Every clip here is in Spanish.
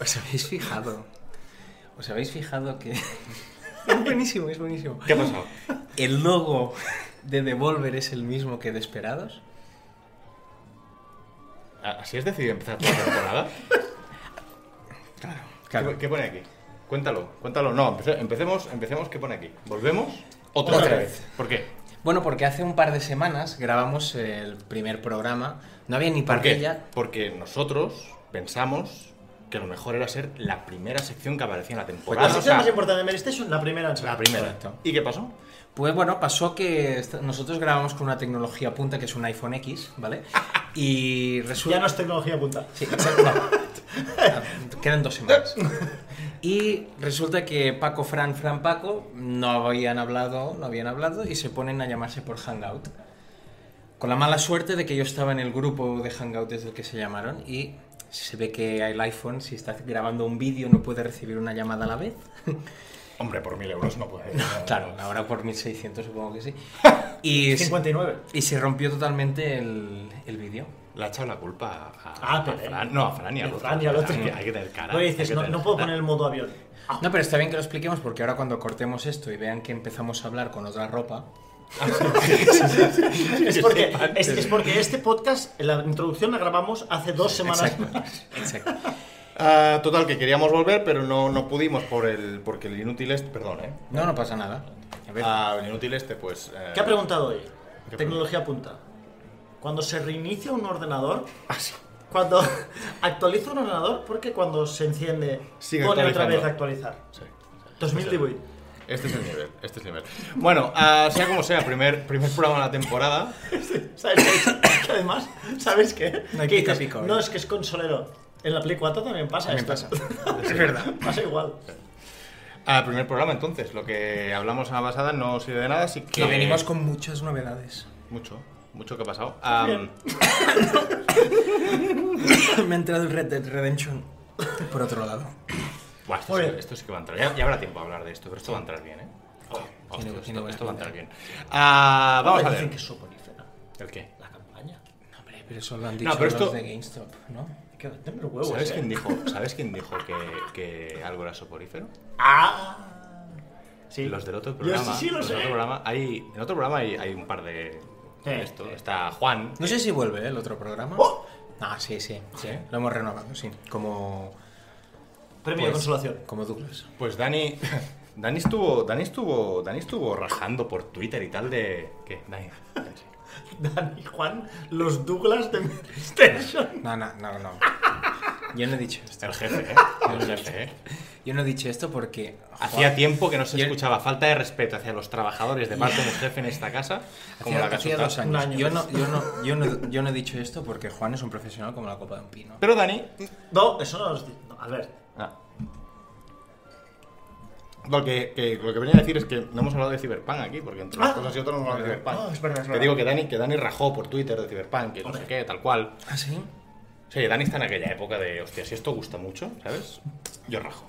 ¿Os habéis fijado? ¿Os habéis fijado que... es buenísimo, es buenísimo. ¿Qué ha pasado? El logo de Devolver es el mismo que de Esperados. ¿Así has decidido empezar toda la temporada? Claro, ¿Qué, claro. qué pone aquí? Cuéntalo, cuéntalo. No, empece- empecemos, empecemos. ¿Qué pone aquí? ¿Volvemos? Otra, Otra vez. vez. ¿Por qué? Bueno, porque hace un par de semanas grabamos el primer programa. No había ni ¿Por qué? parrilla. Porque nosotros pensamos que lo mejor era ser la primera sección que aparecía en la temporada. La o sección sea, más importante de Mary Station, la primera la primera. Correcto. ¿Y qué pasó? Pues bueno, pasó que nosotros grabamos con una tecnología punta que es un iPhone X, ¿vale? Y resulta... Ya no es tecnología punta. Sí, no. Ah, Quedan dos semanas. Y resulta que Paco, Fran, Fran, Paco no habían hablado, no habían hablado y se ponen a llamarse por Hangout. Con la mala suerte de que yo estaba en el grupo de Hangout desde el que se llamaron y se ve que el iPhone, si está grabando un vídeo, no puede recibir una llamada a la vez. Hombre, por mil euros no puede. Claro, ahora por 1600 supongo que sí. Y, se- 59. y se rompió totalmente el, el vídeo. Le ha echado la culpa a, Ah, a Fran. No, a Fran y al otro. Fran y al otro. Hay que, hay que tener cara. Dices, no, tener no puedo cara. poner el modo avión. Ah, No, pero está bien que lo expliquemos porque ahora cuando cortemos esto y vean que empezamos a hablar con otra ropa, es, porque, es, es porque este podcast, la introducción la grabamos hace dos semanas. Exacto, exacto. Ah, total, que queríamos volver, pero no, no pudimos por el, porque el inútil este. Perdón, ¿eh? No, no pasa nada. A ver, Ah, el inútil este, pues. eh, ¿Qué ha preguntado hoy? ¿Qué Tecnología punta. Cuando se reinicia un ordenador, Ah, sí. cuando actualiza un ordenador, porque cuando se enciende Sigue pone otra vez a actualizar. Sí. 2018. Este es el nivel, este es el nivel. Bueno, ah, sea como sea, primer, primer programa de la temporada. ¿Sabes qué? Que además, ¿sabes qué? No hay dices, pico, no, es que es consolero. En la Play 4 también pasa También esto. es verdad. Pasa igual. Ah, primer programa, entonces. Lo que hablamos en la pasada no sirve de nada, así que. Que venimos con muchas novedades. Mucho, mucho que ha pasado. Bien. Me ha entrado el Red Dead Redemption por otro lado. Buah, esto, sí, esto sí que va a entrar. Ya, ya habrá tiempo a hablar de esto, pero esto va a entrar bien, ¿eh? Oh, hostia, esto, buena esto va a entrar bien. Ah, vamos a ver. que es soporífera. ¿El qué? La campaña. No, hombre, pero eso lo han dicho No, pero los esto- de GameStop, ¿no? Que los huevos, ¿Sabes eh. quién dijo, ¿sabes quién dijo que, que algo era soporífero? ¡Ah! Sí. Los del otro Yo programa. sí, sí lo los sé. del otro programa hay, en otro programa hay, hay un par de. Sí, de esto. sí. Está Juan. No sé si vuelve ¿eh? el otro programa. ¡Oh! Ah, sí, sí, sí. Lo hemos renovado, sí. Como, Premio de pues, consolación. como Douglas. Pues Dani. Dani estuvo, Dani estuvo, Dani estuvo rajando por Twitter y tal de. ¿Qué? Dani. Dani Juan, los Douglas de PlayStation. No, no, no, no. Yo no he dicho esto. El jefe, ¿eh? El jefe, ¿eh? Yo no he dicho esto porque... Hacía tiempo que no se Yo- escuchaba falta de respeto hacia los trabajadores de parte de un jefe en esta casa. Como Hacía, la hacía has dos años. Un año. Yo, no, yo, no, yo, no, yo no he dicho esto porque Juan es un profesional como la copa de un pino. Pero Dani. No, eso no los di- no, Albert. Ah. Lo que, que- lo que venía a decir es que no hemos hablado de Cyberpunk aquí, porque entre unas Ah. cosas y otras no hemos hablado de Cyberpunk. Ah, es verdad, es Te verdad. digo que Dani, que Dani rajó por Twitter de Cyberpunk, que no sé qué, tal cual. ¿Ah, sí? Sí, Dani está en aquella época de, hostia, si esto gusta mucho, ¿sabes? Yo rajo.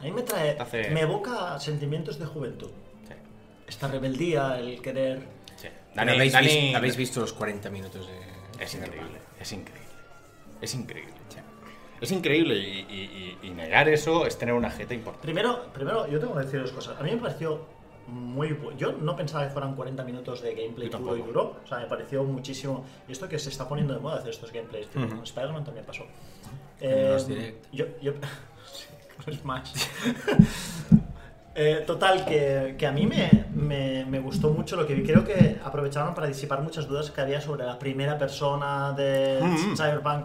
A mí me trae. Hace- Me evoca sentimientos de juventud. Sí, Esta rebeldía, el querer. sí. Dani, ¿habéis, Dani- visto, habéis visto los 40 minutos de... Es increíble, es increíble. Es increíble. Es increíble y, y- y- y negar eso es tener una jeta importante. Primero, primero, yo tengo que decir dos cosas. A mí me pareció muy bueno. Yo no pensaba que fueran 40 minutos de gameplay puro y duro. O sea, me pareció muchísimo. Y esto que se está poniendo de moda hacer estos gameplays. Ujú. Con Spider-Man también pasó. Direct. Yo, yo, sí, con Smash. Eh, total, que, que a mí me, me, me gustó mucho lo que vi. Creo que aprovecharon para disipar muchas dudas que había sobre la primera persona de Mm. Cyberpunk.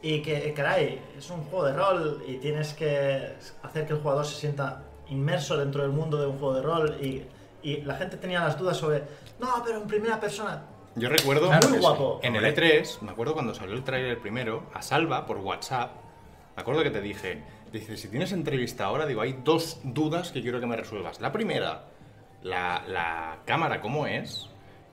Y que, caray, es un juego de rol y tienes que hacer que el jugador se sienta inmerso dentro del mundo de un juego de rol. Y, y la gente tenía las dudas sobre, no, pero en primera persona. Yo recuerdo Claro Muy que guapo. en el E3, me acuerdo cuando salió el tráiler primero, a Salva por WhatsApp, me acuerdo que te dije, dice, si tienes entrevista ahora, digo, hay dos dudas que quiero que me resuelvas. La primera, la, la cámara cómo es,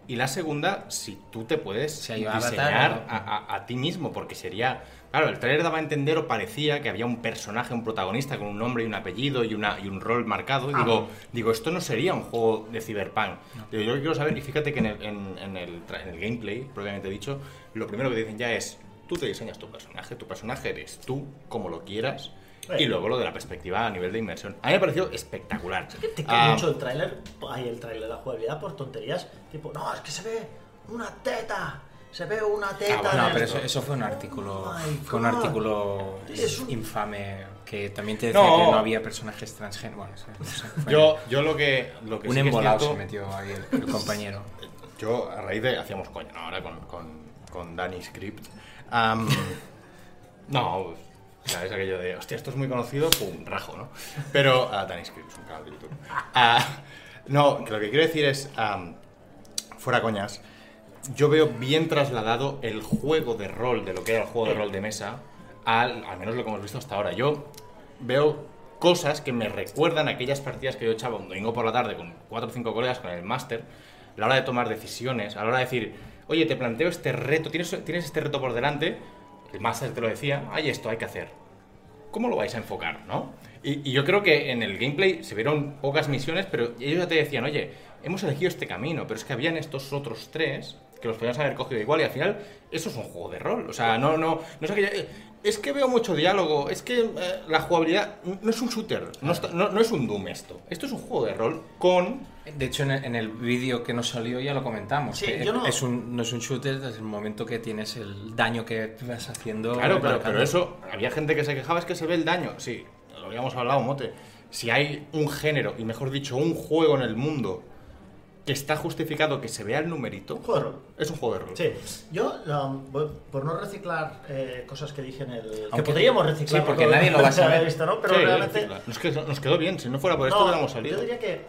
y la segunda, si tú te puedes avatar diseñar no. a, a- a ti mismo, porque sería... Claro, el tráiler daba a entender o parecía que había un personaje, un protagonista con un nombre y un apellido y, una, y un rol marcado. Y Ah. digo, digo, esto no sería un juego de Cyberpunk. Digo, yo quiero saber, y fíjate que en el, en- en el en el gameplay, propiamente dicho, lo primero que te dicen ya es, tú te diseñas tu personaje, tu personaje eres tú, como lo quieras, Y luego lo de la perspectiva a nivel de inmersión. A mí me pareció espectacular. que te Ah, cae mucho el tráiler, ay, el tráiler, la jugabilidad por tonterías, tipo, no, es que se ve una teta, se ve una teta. bueno, en No, pero eso, eso fue un artículo. Oh fue un artículo Es un- infame que también te decía No. que no había personajes transgéneros. Bueno, no sé, Yo, yo lo que, lo que un sí que es embolado cierto- se metió ahí el, el compañero. Yo, a raíz de. Hacíamos coña, ¿no? Ahora con, con, con Danny Script. Am, no, ¿sabes? Aquello de, hostia, esto es muy conocido, pum, rajo, ¿no? Pero. ah, Danny Script es un canal de YouTube. Ah, no, que lo que quiero decir es. fuera coñas. Yo veo bien trasladado el juego de rol, de lo que era el juego de rol de mesa, al, al menos lo que hemos visto hasta ahora. Yo veo cosas que me recuerdan aquellas partidas que yo echaba un domingo por la tarde con cuatro o cinco colegas con el máster, a la hora de tomar decisiones, a la hora de decir, oye, te planteo este reto, tienes, tienes este reto por delante, el te lo decía, hay esto, hay que hacer. ¿Cómo lo vais a enfocar, no? Y, yo creo que en el gameplay se vieron pocas misiones, pero ellos ya te decían, oye, hemos elegido este camino, pero es que habían estos otros tres que los podíamos haber cogido igual y al final eso es un juego de rol. O sea, no, no, no es aquello, eh, Es que veo mucho diálogo, es que eh, la jugabilidad no es un shooter, no, está- no- no es un Doom esto. Esto es un juego de rol con De hecho, en el, en el vídeo que nos salió ya lo comentamos. Sí, que yo no- es un, no es un shooter desde el momento que tienes el daño que vas haciendo. Claro, claro, marcando. pero eso, había gente que se quejaba, es que se ve el daño. Sí, lo habíamos hablado, Mote. Si hay un género, y mejor dicho, un juego en el mundo que está justificado que se vea el numerito, Un juego de rol. es un juego de rol. Sí, yo, um, por no reciclar eh, cosas que dije en el. que Aunque- podríamos reciclar. sí, porque nadie lo va a saber. visto, ¿no? Pero Sí, realmente. nos, quedó, nos quedó bien, si no fuera por esto no, hubiéramos salido. Yo diría que.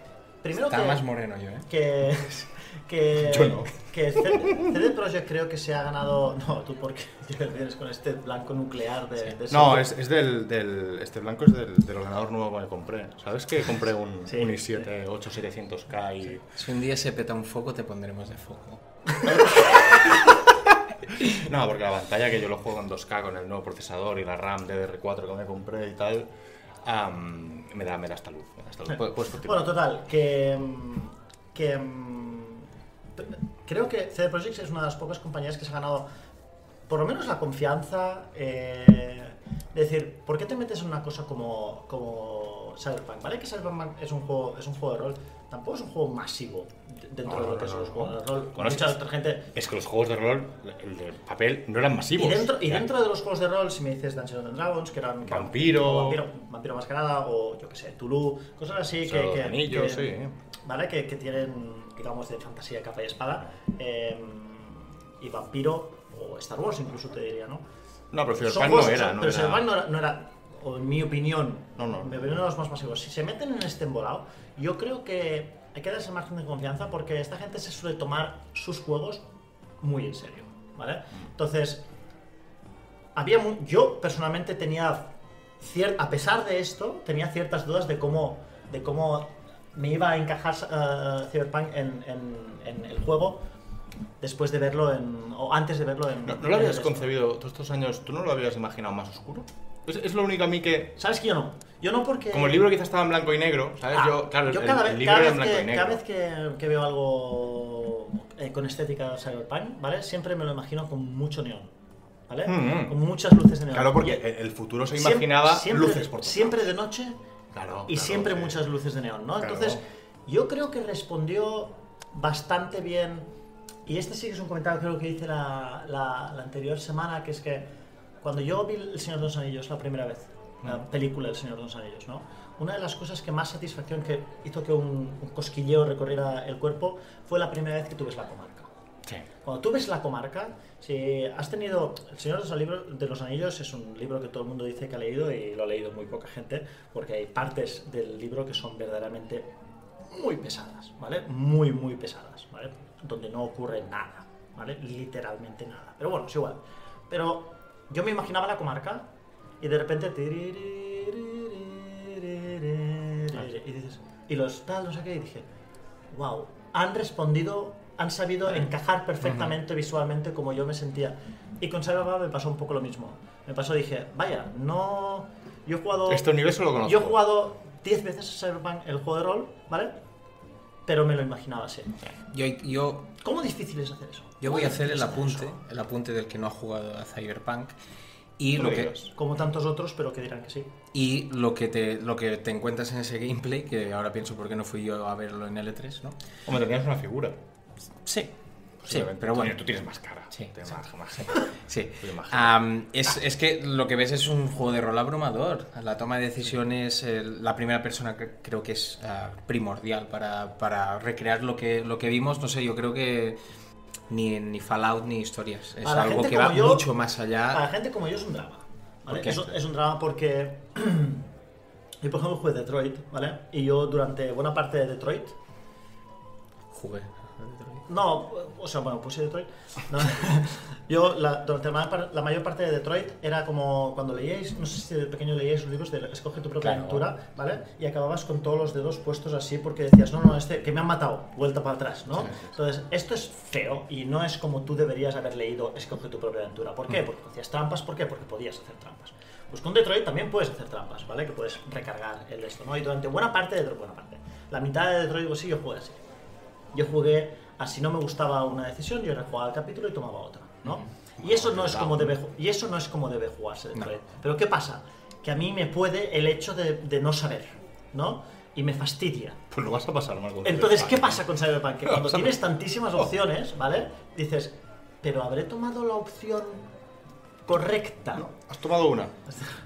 Primero Está que. más moreno yo, ¿eh? que, que, Yo no. que CD Projekt creo que se ha ganado. No, tú porque vienes con este blanco nuclear de. de No, es, es del, del- Este blanco es del, del ordenador nuevo que compré. ¿Sabes que compré un, Sí, un i7 8700K y. Si un día se peta un foco, te pondremos de foco. No, porque la pantalla que yo lo juego en 2K con el nuevo procesador y la RAM DDR4 que me compré y tal, me, da, me da esta luz. Me da esta luz. Puedes- puedes continuar. Bueno, total, que. que creo que CD Projekt es una de las pocas compañías que se ha ganado por lo menos la confianza eh, de decir, ¿por qué te metes en una cosa como, como Cyberpunk? ¿Vale? Que Cyberpunk es un juego, es un juego de rol, tampoco es un juego masivo dentro No, de lo no, que no, son los juegos de rol. Bueno, es mucha otra gente. Es que los juegos de rol, el de papel, no eran masivos. Y dentro, y Ya. dentro de los juegos de rol, si me dices Dungeons and Dragons, que eran. que eran- Vampiro. o vampiro, vampiro Mascarada, o yo que sé, Tulu, cosas así que. Anillos, que- sí. ¿Vale? Que, que tienen, digamos, de fantasía capa y espada. eh, y vampiro, o Star Wars incluso te diría, ¿no? No, pero Cyberpunk no era. no pero era- Cyberpunk no era, no era, o en mi opinión, No, no. mi opinión, de los más masivos. Si se meten en este embolado, yo creo que hay que darse margen de confianza porque esta gente se suele tomar sus juegos muy en serio, ¿vale? Entonces, había mu- yo personalmente tenía cier- a pesar de esto tenía ciertas dudas de cómo de cómo me iba a encajar eh, Cyberpunk en, en- en el juego después de verlo en o antes de verlo en ¿No, no lo habías concebido todos estos años? ¿Tú no lo habías imaginado más oscuro? Es, es lo único a mí que. sabes que yo no yo no porque Como el libro quizás estaba en blanco y negro, ¿sabes? Ah, yo, claro, el, cada, vez, el libro cada era en vez blanco que, y negro. cada vez que, que veo algo eh, con estética cyberpunk, ¿vale? Siempre me lo imagino con mucho neón, ¿vale? Mm, mm. Con muchas luces de neón. Claro, porque Y- el, futuro se imaginaba siempre, luces por todos Siempre de noche Claro, y claro, siempre sí. muchas luces de neón, ¿no? Claro. Entonces, yo creo que respondió bastante bien. Y este sí que es un comentario creo que hice la, la- la anterior semana, que es que cuando yo vi El Señor de los Anillos la primera vez, la Mm. película El Señor de los Anillos, ¿no? Una de las cosas que más satisfacción que hizo que un, un cosquilleo recorriera el cuerpo fue la primera vez que tú ves la comarca. Sí. Cuando tú ves la comarca, si has tenido... El Señor de los, Libro- de los Anillos es un libro que todo el mundo dice que ha leído y lo ha leído muy poca gente, porque hay partes del libro que son verdaderamente muy pesadas, ¿vale? Muy, muy pesadas, ¿vale? Donde no ocurre nada, ¿vale? Literalmente nada. Pero bueno, es igual. Pero yo me imaginaba la comarca y de repente... Y dices... Y los tal, no sé qué, y dije wow, han respondido, han sabido encajar perfectamente visualmente como yo me sentía. Y con Cyberpunk me pasó un poco lo mismo. Me pasó, dije, vaya, no... Yo he jugado... Este universo lo conozco. Yo he jugado 10 veces a Cyberpunk el juego de rol, ¿vale? Pero me lo imaginaba así. Yo, yo, ¿Cómo difícil es hacer eso? yo ¿Cómo voy a hacer el apunte, eso? el apunte del que no ha jugado a Cyberpunk. Y lo me que. Como tantos otros, pero que dirán que sí. y lo que te lo que te encuentras en ese gameplay, que ahora pienso por qué no fui yo a verlo en L3, ¿no? Hombre, tenías una figura. Sí. Sí, pero bueno. Tú tienes más cara. Sí, Tienes más, más. Es, es que lo que ves es un juego de rol abrumador. La toma de decisiones, el- la primera persona que creo que es ah, primordial para, para recrear lo que, lo que vimos. No sé, yo creo que ni, ni Fallout ni historias. Es algo que va yo- mucho más Para la allá. gente como yo es un drama. es un drama porque yo, por ejemplo, jugué Detroit, ¿vale? Y yo durante buena parte de Detroit, Jugué. No, o sea, bueno, puse Detroit. no. yo la, durante la mayor, par- la mayor parte de Detroit era como cuando leíais, no sé si de pequeño leíais los libros de Escoge tu propia Claro. aventura, ¿vale? Y acababas con todos los dedos puestos así porque decías, no, no, este, que me han matado, vuelta para atrás, ¿no? Sí, sí, sí. Entonces, esto es feo y no es como tú deberías haber leído Escoge tu propia aventura. ¿Por qué? Porque hacías trampas, ¿por qué? Porque podías hacer trampas. Pues con Detroit también puedes hacer trampas, ¿vale? Que puedes recargar el esto, ¿no? Y durante buena parte de Detroit, buena parte, la mitad de Detroit, pues sí, yo jugué así. Yo jugué a si no me gustaba una decisión, yo rejugaba el capítulo y tomaba otra, ¿no? Y eso no es como debe, y eso no es como debe jugarse Detroit. Pero ¿qué pasa? Que a mí me puede el hecho de, de no saber, ¿no? Y me fastidia. Pues lo vas a pasar mal con Entonces, Cyberpunk. ¿qué pasa con Cyberpunk? Que cuando tienes tantísimas opciones, ¿vale? Dices, pero habré tomado la opción correcta. No, has tomado una.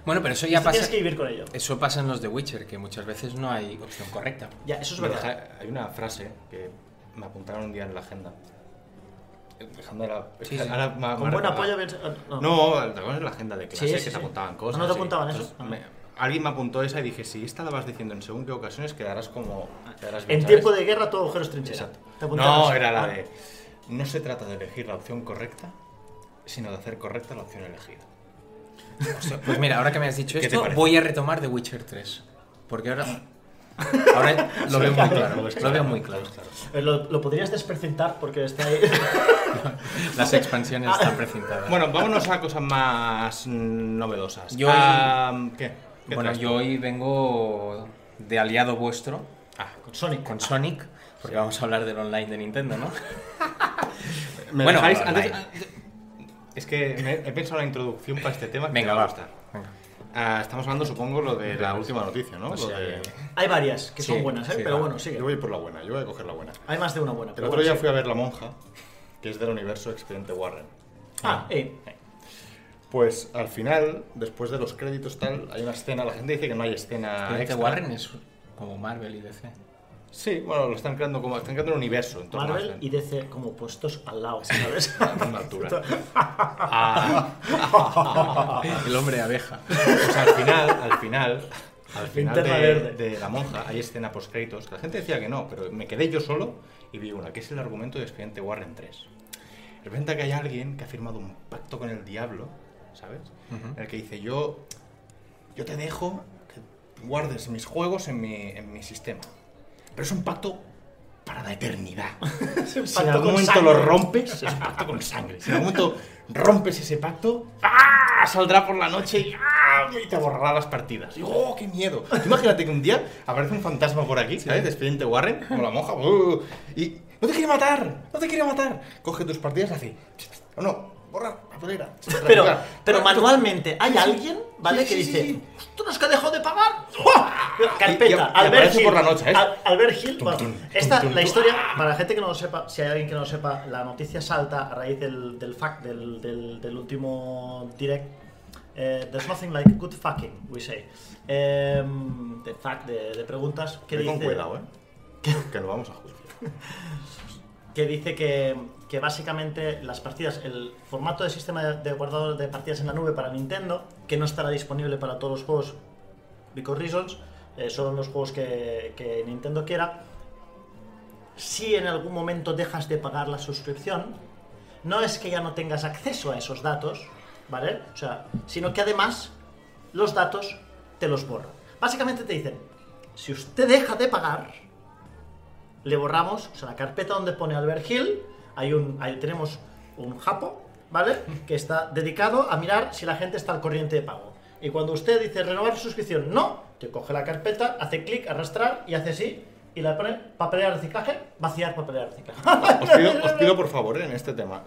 Bueno, pero eso ya pasa. tienes que vivir con ello. Eso pasa en los de Witcher, que muchas veces no hay opción correcta. Ya, eso es verdad. deja- hay una frase que me apuntaron un día en la agenda. Dejando la. es Sí, sí. ahora me- Con buen apoyo... No. No, ¿te acuerdas de la agenda de clase Sí, que sí, te apuntaban cosas? ¿no te sí? apuntaban eso? Entonces, me- alguien me apuntó esa y dije, si esta la vas diciendo en según qué ocasiones, quedarás como. quedarás bien, En ¿sabes? tiempo de guerra todo agujero es trinchera. Exacto. Te No, era la de. No se trata de elegir la opción correcta, sino de hacer correcta la opción elegida. Pues mira, ahora que me has dicho ¿Qué te esto, voy a retomar The Witcher 3. Porque ahora. Ahora lo veo muy claro. Lo veo muy claro. Eh, Lo, lo podrías desprecintar porque está ahí. Las expansiones están precintadas. Bueno, vámonos a cosas más mm, novedosas. Yo- Ah, ¿Qué? ¿Qué Bueno, traes tú? yo hoy vengo de aliado vuestro Ah, con Sonic. con Sonic, porque vamos a hablar del online de Nintendo, ¿no? ¿me Bueno, dejáis? online. Antes- antes- es que me- he pensado en la introducción para este tema que Venga, me va va. a gustar. Venga. Ah, estamos hablando, supongo, lo de la Venga. última noticia, ¿no? O Lo sea, de- que- Hay varias que Sí, son buenas, ¿eh? sí, pero va. bueno, sigue. Yo voy por la buena, yo voy a coger la buena. Hay más de una buena. El pero otro día fui a ver La Monja, que es del universo Expediente Warren. Ah, eh. Pues al final, después de los créditos tal, hay una escena, la gente dice que no hay escena Expediente extra. Warren es como Marvel y DC. Sí, bueno, lo están creando como están creando un universo en torno a Marvel este- y DC como puestos al lado, ¿sabes? a la misma altura. Ah, El hombre abeja. pues al final, al final, al final de, de La Monja hay escena post créditos que la gente decía que no, pero me quedé yo solo y vi una, que es el argumento de Expediente Warren 3. Representa que hay alguien que ha firmado un pacto con el diablo, ¿sabes? Ujú. En el que dice, yo, yo te dejo que guardes mis juegos en mi, en mi sistema. Pero es un pacto para la eternidad. Si en algún momento sangre. lo rompes, es un pacto con sangre. Si en algún momento rompes ese pacto, ¡ah! saldrá por la noche y, ¡ah! y te borrará las partidas. Y, ¡oh, qué miedo! Imagínate que un día aparece un fantasma por aquí, ¿sabes? De Expediente Warren, como la monja, ¡uh! y ¡no te quiere matar! ¡No te quiere matar! Coge tus partidas y hace, ¡no, no! ¡Borra, papelera! Pero, pero manualmente, ¿hay alguien, ¿vale? Que dice. ¡Ostras, que dejó de pagar! Carpeta, Albert aparece Hill. por la noche, ¿eh? Al- Albert Tum, bueno, tum, esta, la historia, para la gente que no lo sepa, si hay alguien que no lo sepa, la noticia salta a raíz del, del fact, del, del, del último direct. Eh, there's nothing like good fucking, we say. Eh, de fact, de, de preguntas. que Ve con dice, cuidado, ¿eh? Que nos vamos a juicio. que dice que, que básicamente las partidas, el formato de sistema de, guardado de partidas en la nube para Nintendo, que no estará disponible para todos los juegos, because reasons, eh, solo los juegos que, que Nintendo quiera, si en algún momento dejas de pagar la suscripción, no es que ya no tengas acceso a esos datos, ¿vale? O sea, sino que además los datos te los borran. Básicamente te dicen, si usted deja de pagar, le borramos, o sea, la carpeta donde pone Albert Hill, hay un, ahí tenemos un japo, ¿vale? Que está dedicado a mirar si la gente está al corriente de pago. Y cuando usted dice renovar suscripción, no, te coge la carpeta, hace clic, arrastrar y hace así, y le pone papelera de reciclaje, vaciar papelera de reciclaje. Os pido, os pido, por favor, ¿eh? en este tema.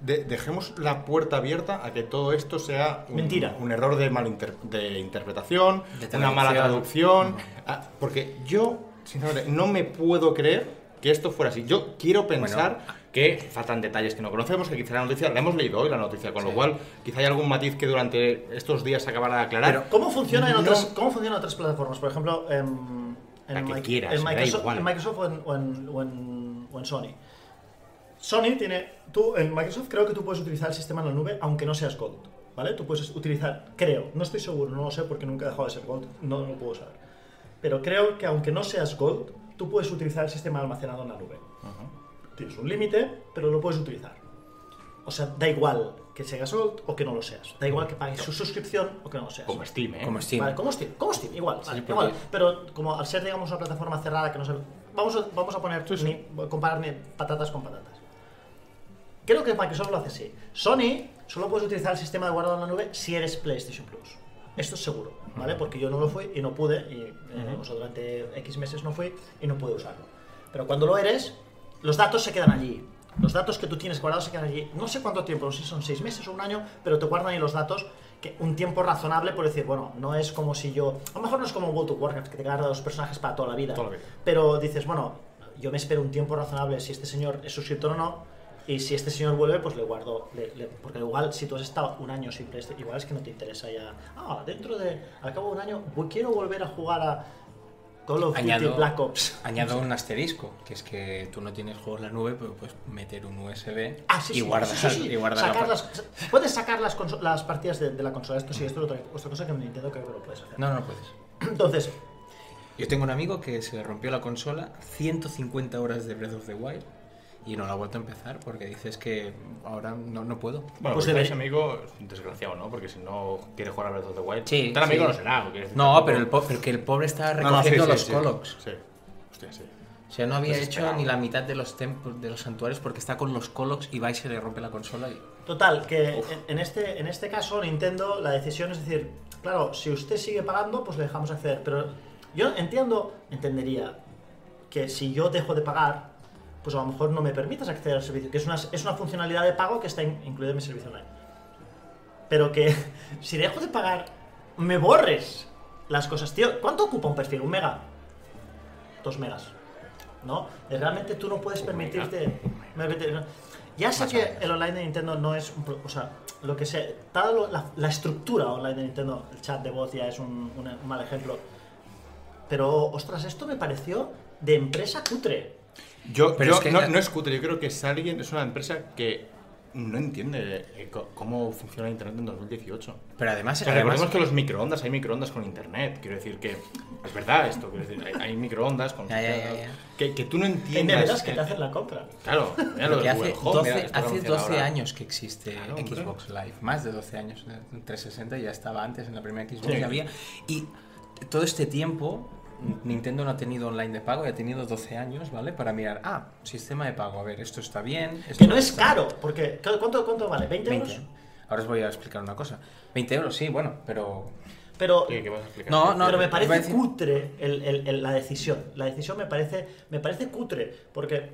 de- dejemos la puerta abierta a que todo esto sea un, Mentira. un error de, malinter- de interpretación, De una mala traducción. traducción. Ah, porque yo, sinceramente, no me puedo creer que esto fuera así. Yo quiero pensar que faltan detalles que no conocemos, que quizá la noticia, la hemos leído hoy la noticia, con lo Sí. cual quizá hay algún matiz que durante estos días se acabará de aclarar. Pero- ¿Cómo funciona en No. otras, cómo funciona en otras plataformas? Por ejemplo, en, en, que quieras, Microsoft, igual. en Microsoft o, en, o en- o en- o en Sony. Sony tiene. Tú, en Microsoft creo que tú puedes utilizar el sistema en la nube aunque no seas Gold. ¿Vale? Tú puedes utilizar, creo, no estoy seguro, no lo sé porque nunca he dejado de ser Gold, no lo puedo saber. Pero creo que aunque no seas Gold, tú puedes utilizar el sistema almacenado en la nube. Tienes un límite, pero lo puedes utilizar. O sea, da igual que seas Gold o que no lo seas. Da igual que pagues su suscripción o que no lo seas. Como Steam, ¿eh? Como Steam. Vale, como Steam, como Steam, igual, vale, igual. Pero como al ser, digamos, una plataforma cerrada que no se... Vamos a, vamos a poner, ni- comparar ni patatas con patatas. Creo que Microsoft lo hace así. Sony solo puedes utilizar el sistema de guardado en la nube si eres PlayStation Plus. Esto es seguro, ¿vale? Porque yo no lo fui y no pude, y eh, o sea, durante X meses no fui y no pude usarlo. Pero cuando lo eres, los datos se quedan allí. Los datos que tú tienes guardados se quedan allí. No sé cuánto tiempo, no sé si son seis meses o un año, pero te guardan ahí los datos que un tiempo razonable por decir, bueno, no es como si yo... A lo mejor no es como World of Warcraft, que te guarda los personajes para toda la vida. Toda la vida. Pero dices, bueno, yo me espero un tiempo razonable si este señor es suscriptor o no. Y si este señor vuelve, pues le guardo. le- le- porque igual, si tú has estado un año sin PlayStation, igual es que no te interesa ya. Ah, dentro de. Al cabo de un año, quiero volver a jugar a Call of Duty Añado, Black Ops. añado un asterisco, que es que tú no tienes juegos en la nube, pero puedes meter un USB Ah, sí, y sí, guardar, sí, y guardar la Sacar las- puedes sacar las, las partidas de, de la consola. Esto sí, esto es otra, otra cosa que en Nintendo creo que lo puedes hacer. No, no puedes. Entonces, Yo tengo un amigo que se le rompió la consola, 150 horas de Breath of the Wild, y no la ha vuelto a empezar porque dices que ahora no, no puedo. Bueno, Pues pues amigo desgraciado, ¿no? Porque si no quiere jugar a Breath of the Wild, Sí, tal amigo sí. no será. No, tampoco- pero el, po- el pobre estaba No, no, sí, recogiendo los sí. colocs. Sí. Hostia, sí. O sea, no había hecho Desesperado. ni la mitad de los templos de los santuarios porque está con los colocs y va y se le rompe la consola y... Total, que en, en este, en este caso Nintendo la decisión es decir, claro, si usted sigue pagando, pues le dejamos acceder. Pero yo entiendo, entendería que si yo dejo de pagar, pues a lo mejor no me permitas acceder al servicio, que es una, es una funcionalidad de pago que está in- incluida en mi servicio online. Pero que si dejo de pagar, me borres las cosas. Tío, ¿cuánto ocupa un perfil? ¿Un mega? Dos megas. ¿No? Realmente tú no puedes permitirte... permitir- Ya sé que el online de Nintendo no es un o sea, lo que sé, toda lo- la, la estructura online de Nintendo, el chat de voz ya es un- un mal ejemplo. Pero, ostras, esto me pareció de empresa cutre. Yo, Pero yo- es que no, la- no es cutre, yo creo que es alguien, es una empresa que no entiende eh, cómo funciona Internet en 2018. Pero además... O sea, además recordemos que los microondas, hay microondas con internet. Quiero decir que es verdad esto. Quiero decir, hay, hay microondas con. Ya, ya, ya, ya. Que, que tú no neveras que te hacen la compra. Claro, mira lo hace Home, 12, mira, hace anuncian 12 ahora. años que existe Claro, hombre. Xbox Live, más de 12 años. En 360 ya estaba antes, en la primera Xbox Sí. ya había. Y todo este tiempo Nintendo no ha tenido online de pago y ha tenido 12 años, ¿vale? Para mirar, ah, sistema de pago, a ver, esto está bien. esto Que no es está- caro, porque ¿cuánto, cuánto vale? ¿20 euros? 20. Ahora os voy a explicar una cosa. 20 euros, sí, bueno, pero... Pero, ¿Qué, qué vas a explicar? No, no, pero me parece decir- cutre el- el- el- la decisión. La decisión me parece, me parece cutre, porque,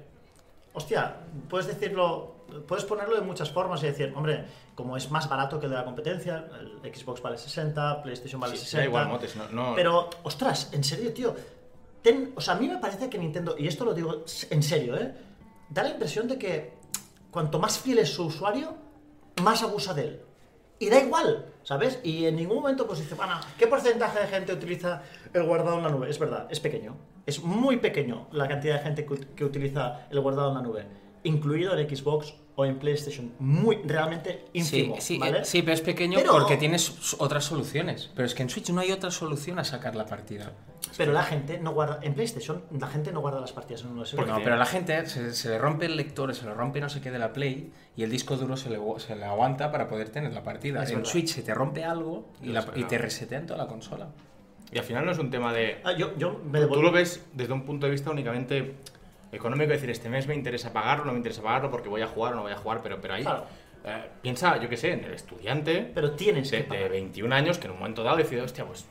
hostia, puedes decirlo, puedes ponerlo de muchas formas y decir, hombre, como es más barato que el de la competencia, el Xbox vale 60, PlayStation vale Sí, 60. da igual, Motes, no, no- Pero, ostras, en serio, tío. ten- o sea, a mí me parece que Nintendo, y esto lo digo en serio, ¿eh? Da la impresión de que cuanto más fiel es su usuario, más abusa de él. Y da igual, ¿sabes? Y en ningún momento pues dice, bueno, ¿qué porcentaje de gente utiliza el guardado en la nube? Es verdad, es pequeño. Es muy pequeño la cantidad de gente que, que utiliza el guardado en la nube. Incluido en Xbox o en PlayStation. Muy, realmente ínfimo, sí, sí, ¿vale? eh, sí, pero es pequeño Pero- porque tienes otras soluciones. Pero es que en Switch no hay otra solución a sacar la partida. Pero la gente no guarda, en PlayStation, la gente no guarda las partidas en un USB. Porque- No, pero a la gente se, se le rompe el lector, se le rompe no sé qué de la Play y el disco duro se le, se le aguanta para poder tener la partida. Es en verdad. Switch se te rompe algo y, la- y te resetean toda la consola. Y al final no es un tema de. Ah, yo, yo me Tú lo ves desde un punto de vista únicamente económico, decir, este mes me interesa pagarlo, no me interesa pagarlo porque voy a jugar o no voy a jugar, pero, pero ahí Claro. eh, piensa, yo qué sé, en el estudiante Pero tienes de, de pagar. 21 años que en un momento dado decide, hostia, pues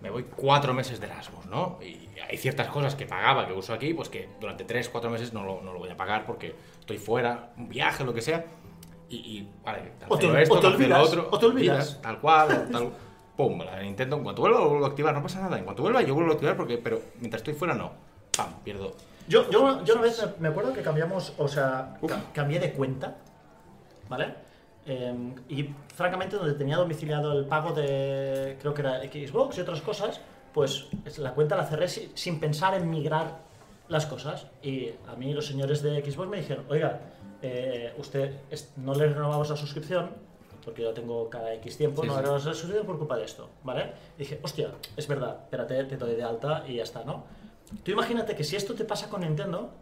me voy cuatro meses de Erasmus, ¿no? Y hay ciertas cosas que pagaba, que uso aquí, pues que durante tres, cuatro meses no lo, no lo voy a pagar porque estoy fuera, un viaje, lo que sea. Y, y vale, O te- esto, o te olvidas, otro, o te olvidas. tal cual, tal. Pum, la de Nintendo, en cuanto vuelva lo vuelvo a activar, no pasa nada. En cuanto vuelva yo vuelvo a activar porque, pero mientras estoy fuera no. Pam, pierdo. Yo, yo, yo una vez me acuerdo que cambiamos, o sea, ca- cambié de cuenta, ¿vale? Eh, y francamente donde tenía domiciliado el pago de, creo que era Xbox y otras cosas, pues es- la cuenta la cerré si- sin pensar en migrar las cosas. Y a mí los señores de Xbox me dijeron, oiga, eh, usted no le renovamos la suscripción, porque yo tengo cada X tiempo, Sí, no sí. le renovamos la suscripción por culpa de esto, ¿vale? Y dije, hostia, es verdad, espérate, te doy de alta y ya está, ¿no? Tú imagínate que si esto te pasa con Nintendo,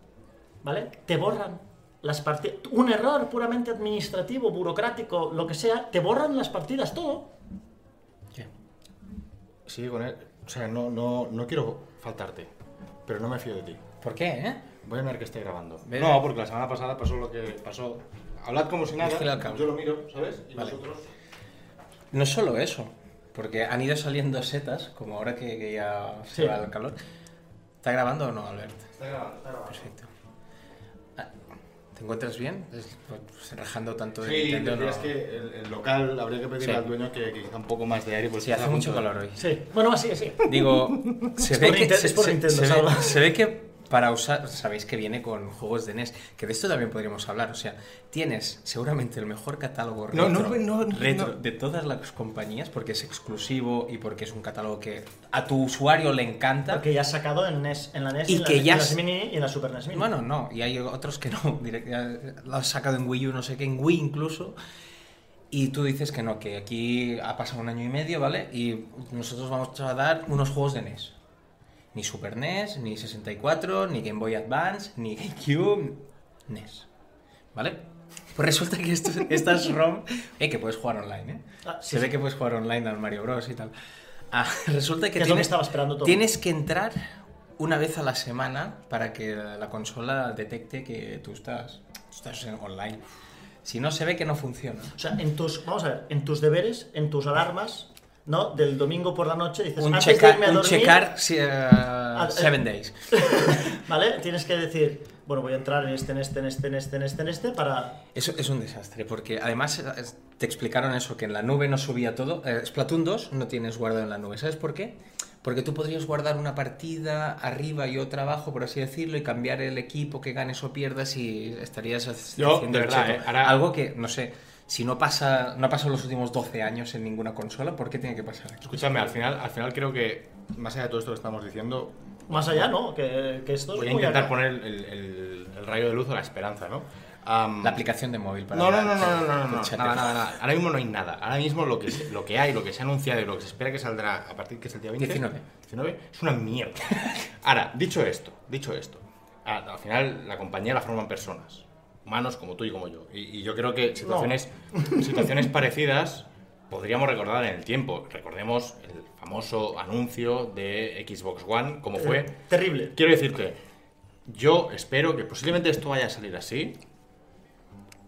¿vale? Te borran las partidas. Un error puramente administrativo, burocrático, lo que sea, te borran las partidas, todo. ¿Qué? Sigue con él. O sea, no, no, no quiero faltarte, pero no me fío de ti. ¿Por qué, eh? Voy a mirar que esté grabando. Ve- No, porque la semana pasada pasó lo que pasó. Hablad como si nada. Yo lo miro, ¿sabes? Y Vale. vosotros. No solo eso, porque han ido saliendo setas, como ahora que, que ya se Sí. va el calor. ¿Está grabando o no, Albert? Está grabando, está grabando. Perfecto. Ah, ¿Te encuentras bien? Es- Pues, rajando tanto de Sí, Nintendo, no- que el, el local habría que pedirle Sí. al dueño que, que un poco más de aire. porque Sí, hace mucho calor hoy. Sí. Bueno, así, así. Digo, se Es ve por que, es se ve que para usar, sabéis que viene con juegos de NES, que de esto también podríamos hablar. O sea, tienes seguramente el mejor catálogo retro, no, no, retro no. de todas las compañías, porque es exclusivo y porque es un catálogo que a tu usuario le encanta. Porque ya has sacado en, NES, en la NES Y en la, que en ya la has- Mini y en la Super NES Mini. Bueno, no, y hay otros que no. Lo has sacado en Wii U, no sé qué, en Wii incluso. Y tú dices que no, que aquí ha pasado un año y medio, ¿vale? Y nosotros vamos a dar unos juegos de NES. Ni Super NES, ni 64, ni Game Boy Advance, ni GameCube, NES. ¿Vale? Pues resulta que esto, estas ROM... Eh, que puedes jugar online, ¿eh? Ah, sí, Se ve sí. que puedes jugar online al Mario Bros y tal. Ah, resulta que tienes, estaba esperando todo. tienes que entrar una vez a la semana para que la consola detecte que tú estás, tú estás online. Si no, se ve que no funciona. O sea, en tus, vamos a ver, en tus deberes, en tus alarmas, ¿no? Del domingo por la noche dices, Un, antes de checar, irme a un dormir, checar si, eh, seven days. ¿vale? Tienes que decir, bueno, voy a entrar en este, en este, en este, en este, en este, en este, para... Eso es un desastre, porque además eh, te explicaron eso, que en la nube no subía todo. Eh, Splatoon 2 no tienes guardado en la nube. ¿Sabes por qué? Porque tú podrías guardar una partida arriba y otra abajo, por así decirlo, y cambiar el equipo que ganes o pierdas y estarías Yo, haciendo de el verdad, eh, ahora- Algo que, no sé, si no pasa, no ha pasado los últimos 12 años en ninguna consola, ¿por qué tiene que pasar aquí? Escúchame, al final, al final creo que, más allá de todo esto que estamos diciendo, Más allá, ¿no? Que, que esto es voy a intentar acá. poner el, el- el rayo de luz a la esperanza, ¿no? La aplicación de móvil para... No, no, no, no, no, no, no, no, nada, nada, nada. Ahora mismo no hay nada. Ahora mismo lo que, lo que hay, lo que se ha anunciado y lo que se espera que saldrá a partir que es el día 20. 19. 19 es una mierda. Ahora, dicho esto, dicho esto, a- al final la compañía la forman personas, humanos como tú y como yo. Y, y yo creo que situaciones, situaciones parecidas podríamos recordar en el tiempo. Recordemos el famoso anuncio de Xbox One, como fue. Eh, terrible. Quiero decirte, yo espero que posiblemente esto vaya a salir así.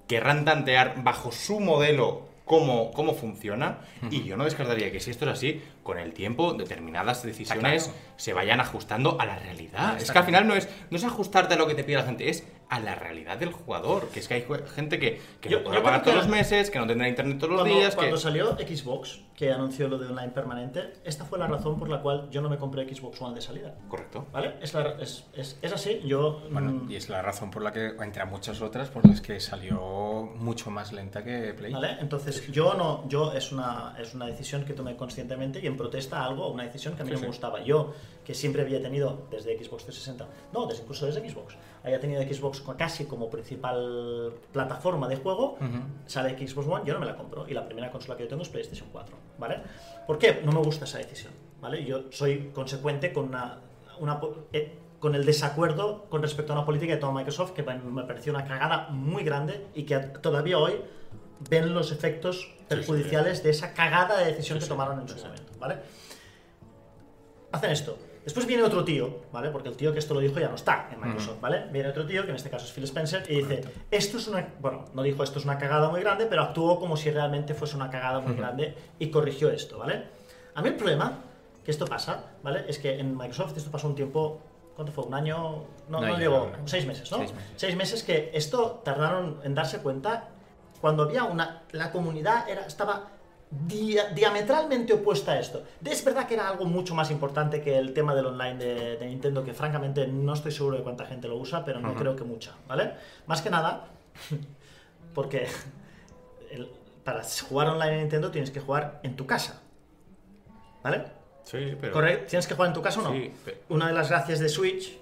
Querrán tantear bajo su modelo cómo, cómo funciona. Y yo no descartaría que si esto es así, con el tiempo determinadas decisiones claro. se vayan ajustando a la realidad. Es que al final no es, no es ajustarte a lo que te pide la gente, es a la realidad del jugador. Que es que hay gente que, que Yo- no podrá pagar todos los meses, que no tendrá internet todos los Cuando, días. cuando que... salió Xbox, que anunció lo de online permanente, esta fue la razón por la cual yo no me compré Xbox One de salida. Correcto. ¿Vale? Es, la- es, es- es así. Yo. Bueno, mm, y es la razón por la que, entre muchas otras, por las que salió mucho más lenta que Play. ¿Vale? Entonces, yo no, yo es una, es una decisión que tomé conscientemente y en protesta a algo, una decisión que a mí Sí, no sí. me gustaba. Yo, que siempre había tenido desde Xbox 360, no, desde, incluso desde Xbox, había tenido Xbox casi como principal plataforma de juego, sale Xbox One, yo no me la compro y la primera consola que yo tengo es PlayStation 4, ¿vale? ¿Por qué? No me gusta esa decisión, ¿vale? Yo soy consecuente con una, una eh, con el desacuerdo con respecto a una política que toma Microsoft que me- pareció una cagada muy grande y que todavía hoy ven los efectos perjudiciales de esa cagada de decisión que tomaron en su momento, ¿vale? Hacen esto. Después viene otro tío, ¿vale? Porque el tío que esto lo dijo ya no está en Microsoft, ¿vale? Viene otro tío, que en este caso es Phil Spencer, y dice, esto es una... Bueno, no dijo esto es una cagada muy grande, pero actuó como si realmente fuese una cagada muy grande y corrigió esto, ¿vale? A mí el problema que esto pasa, ¿vale? Es que en Microsoft esto pasó un tiempo... ¿Cuánto fue? ¿Un año? No, No no llegó. Seis meses, ¿no? Seis meses. Seis meses que esto tardaron en darse cuenta cuando había una... La comunidad era, estaba dia- diametralmente opuesta a esto. Es verdad que era algo mucho más importante que el tema del online de, de Nintendo, que francamente no estoy seguro de cuánta gente lo usa, pero no creo que mucha, ¿vale? Más que nada, porque el- para jugar online en Nintendo tienes que jugar en tu casa, ¿vale? Sí, pero. Correcto, ¿tienes que jugar en tu casa o no? Sí, pe- Una de las gracias de Switch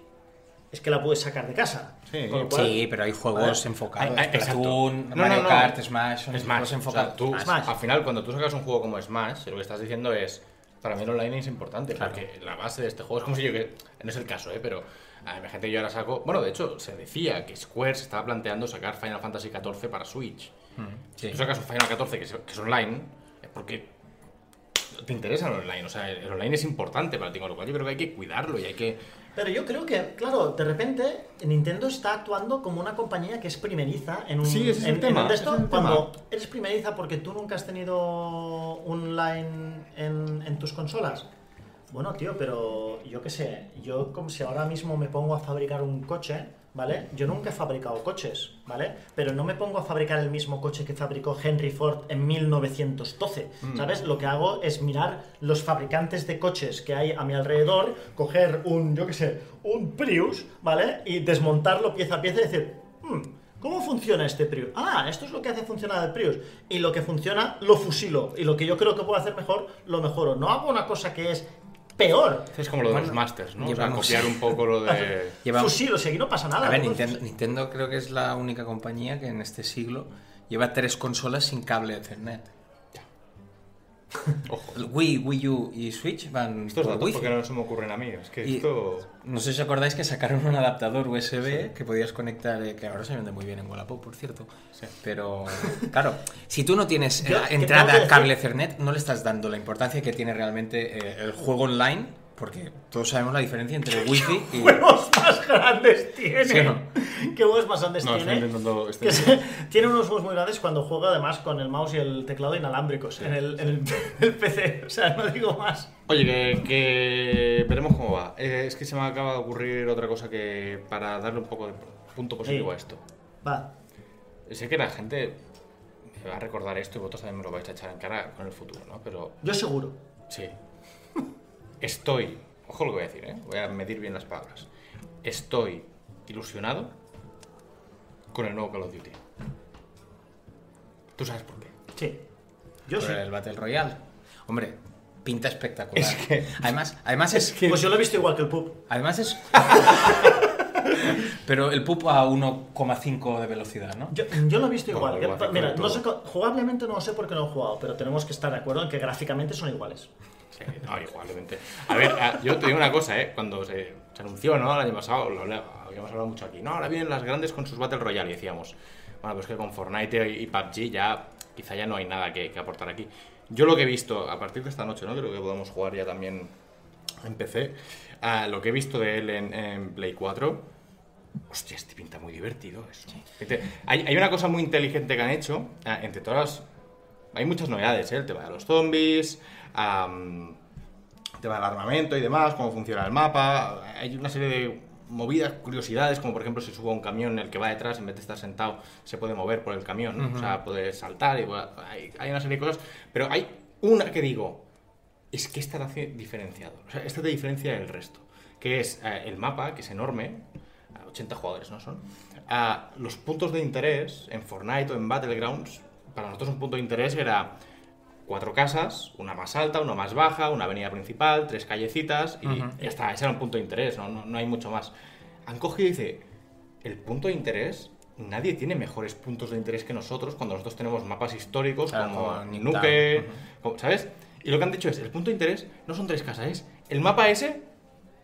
es que la puedes sacar de casa. Sí. Con lo cual- Sí, pero hay juegos Vale. enfocados. Ay, ay, exacto. Splatoon, No, Mario no, no. Kart, Smash, son más, enfocados. o sea, tú, Smash. Smash. al final, cuando tú sacas un juego como Smash, lo que estás diciendo es, para mí el online es importante, Claro. porque la base de este juego es como si yo que, no es el caso, ¿eh? pero gente yo ahora saco, bueno, de hecho, se decía que Square se estaba planteando sacar Final Fantasy XIV para Switch. Mm, sí. Si tú sacas un Final 14 que es, que es online, es porque te interesa el online, o sea, el online es importante para ti, con lo cual yo creo que hay que cuidarlo y hay que... Pero yo creo que, claro, de repente Nintendo está actuando como una compañía que es primeriza en un, Sí, ese es el en- en tema, ese esto, es el cuando eres primeriza porque tú nunca has tenido online en, en tus consolas. Bueno, tío, pero yo qué sé, yo como si ahora mismo me pongo a fabricar un coche, ¿vale? Yo nunca he fabricado coches, ¿vale? Pero no me pongo a fabricar el mismo coche que fabricó Henry Ford en 1912, ¿sabes? Lo que hago es mirar los fabricantes de coches que hay a mi alrededor, coger un, yo qué sé, un Prius, ¿vale? Y desmontarlo pieza a pieza y decir, "Hmm, ¿Cómo funciona este Prius? Ah, esto es lo que hace funcionar el Prius. Y lo que funciona, lo fusilo. Y lo que yo creo que puedo hacer mejor, lo mejoro. No hago una cosa que es peor. Es como lo de los masters, ¿no? O sea, llevamos- copiar un poco lo de... Llevamos- Fusilo, si aquí no pasa nada. A ver, Nintendo, creo que es la única compañía que en este siglo lleva tres consolas sin cable Ethernet. Ojo. Wii, Wii U y Switch van Estos por datos Wi-Fi. porque no se me ocurren a mí, es que Y- esto... No sé si acordáis que sacaron un adaptador USB que podías conectar, eh, que ahora se vende muy bien en Wallapop, por cierto. Sí. Pero, claro, si tú no tienes eh, Yo, ¿qué tengo que entrada cable Ethernet, no le estás dando la importancia que tiene realmente eh, el juego online, porque todos sabemos la diferencia entre Wi-Fi y... huevos más grandes tiene. ¿Sí no? ¿Qué huevos más grandes No, tiene? intentando... estoy Que se- tiene unos huevos muy grandes cuando juega además con el mouse y el teclado inalámbricos en, el, en el- el PC. O sea, no digo más. Oye, que, que veremos cómo va. Eh, es que se me acaba de ocurrir otra cosa que para darle un poco de punto positivo Sí. a esto. Va. Sé que la gente me va a recordar esto y vosotros también me lo vais a echar en cara con el futuro, ¿no? Pero Yo seguro. sí. Estoy, ojo lo que voy a decir, ¿eh? Voy a medir bien las palabras. Estoy ilusionado con el nuevo Call of Duty. ¿Tú sabes por qué? Sí. Yo por sí. el Battle Royale. Hombre, pinta espectacular. Además, además es... Pues yo lo he visto igual que el pub. Además es... Pero el pup a 1,5 de velocidad, ¿no? Yo, yo lo he visto No, igual. igual, Que- Mira, no sé, jugablemente no lo sé porque no he jugado, pero tenemos que estar de acuerdo en que gráficamente son iguales. Sí, no, igualmente. A ver, a- yo te digo una cosa, ¿eh? Cuando se, se anunció, ¿no? El año pasado, lo habíamos hablado mucho aquí. No, ahora vienen las grandes con sus Battle Royale y decíamos, bueno, pues que con Fortnite y, y PUBG ya, quizá ya no hay nada que, que aportar aquí. Yo lo que he visto, a partir de esta noche, ¿no? Creo que podemos jugar ya también en PC. ah, lo que he visto de él en, en Play 4, hostia, este pinta muy divertido eso. Fíjate, Hay, hay una cosa muy inteligente que han hecho, ah, entre todas hay muchas novedades, ¿eh? el tema de los zombies, el tema del armamento y demás, cómo funciona el mapa. Hay una serie de movidas, curiosidades, como por ejemplo si subo a un camión, el que va detrás, en vez de estar sentado, se puede mover por el camión, ¿no? o sea, puede saltar, y bueno, hay, hay una serie de cosas, pero hay una que digo, es que esta hace diferenciado, o sea, esta te diferencia del resto, que es eh, el mapa, que es enorme, a 80 jugadores, ¿no? Son. a los puntos de interés en Fortnite o en Battlegrounds, para nosotros un punto de interés era cuatro casas, una más alta, una más baja, una avenida principal, tres callecitas y ya está, ese era un punto de interés, no, no, no hay mucho más. Han cogido y dice, el punto de interés, nadie tiene mejores puntos de interés que nosotros cuando nosotros tenemos mapas históricos Claro, como como Nintendo. Nuke, como- ¿sabes? Y lo que han dicho es, el punto de interés no son tres casas, es el mapa ese,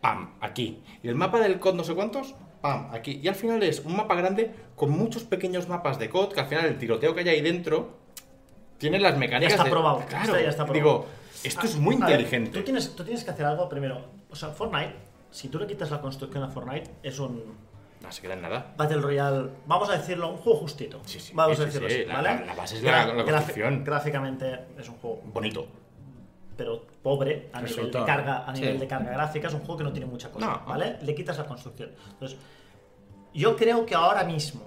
pam, aquí. Y el mapa del COD no sé cuántos, pam, aquí. Y al final es un mapa grande con muchos pequeños mapas de COD, que al final el tiroteo que hay ahí dentro tiene las mecánicas está de- probado, Claro, esto ya está probado. digo, esto es muy A ver, inteligente. tú, tienes, tú tienes que hacer algo primero. O sea, Fortnite, si tú le quitas la construcción a Fortnite, es un No se queda en nada. Battle Royale, vamos a decirlo, un juego justito. Sí, sí, vamos sí, a decirlo sí, así, la- ¿vale? la- la base es la- la construcción. Gráficamente es un juego Bonito. pero pobre a nivel, de carga, a nivel de carga gráfica, es un juego que no tiene mucha cosa, No. ¿vale? Le quitas la construcción. Entonces, yo creo que ahora mismo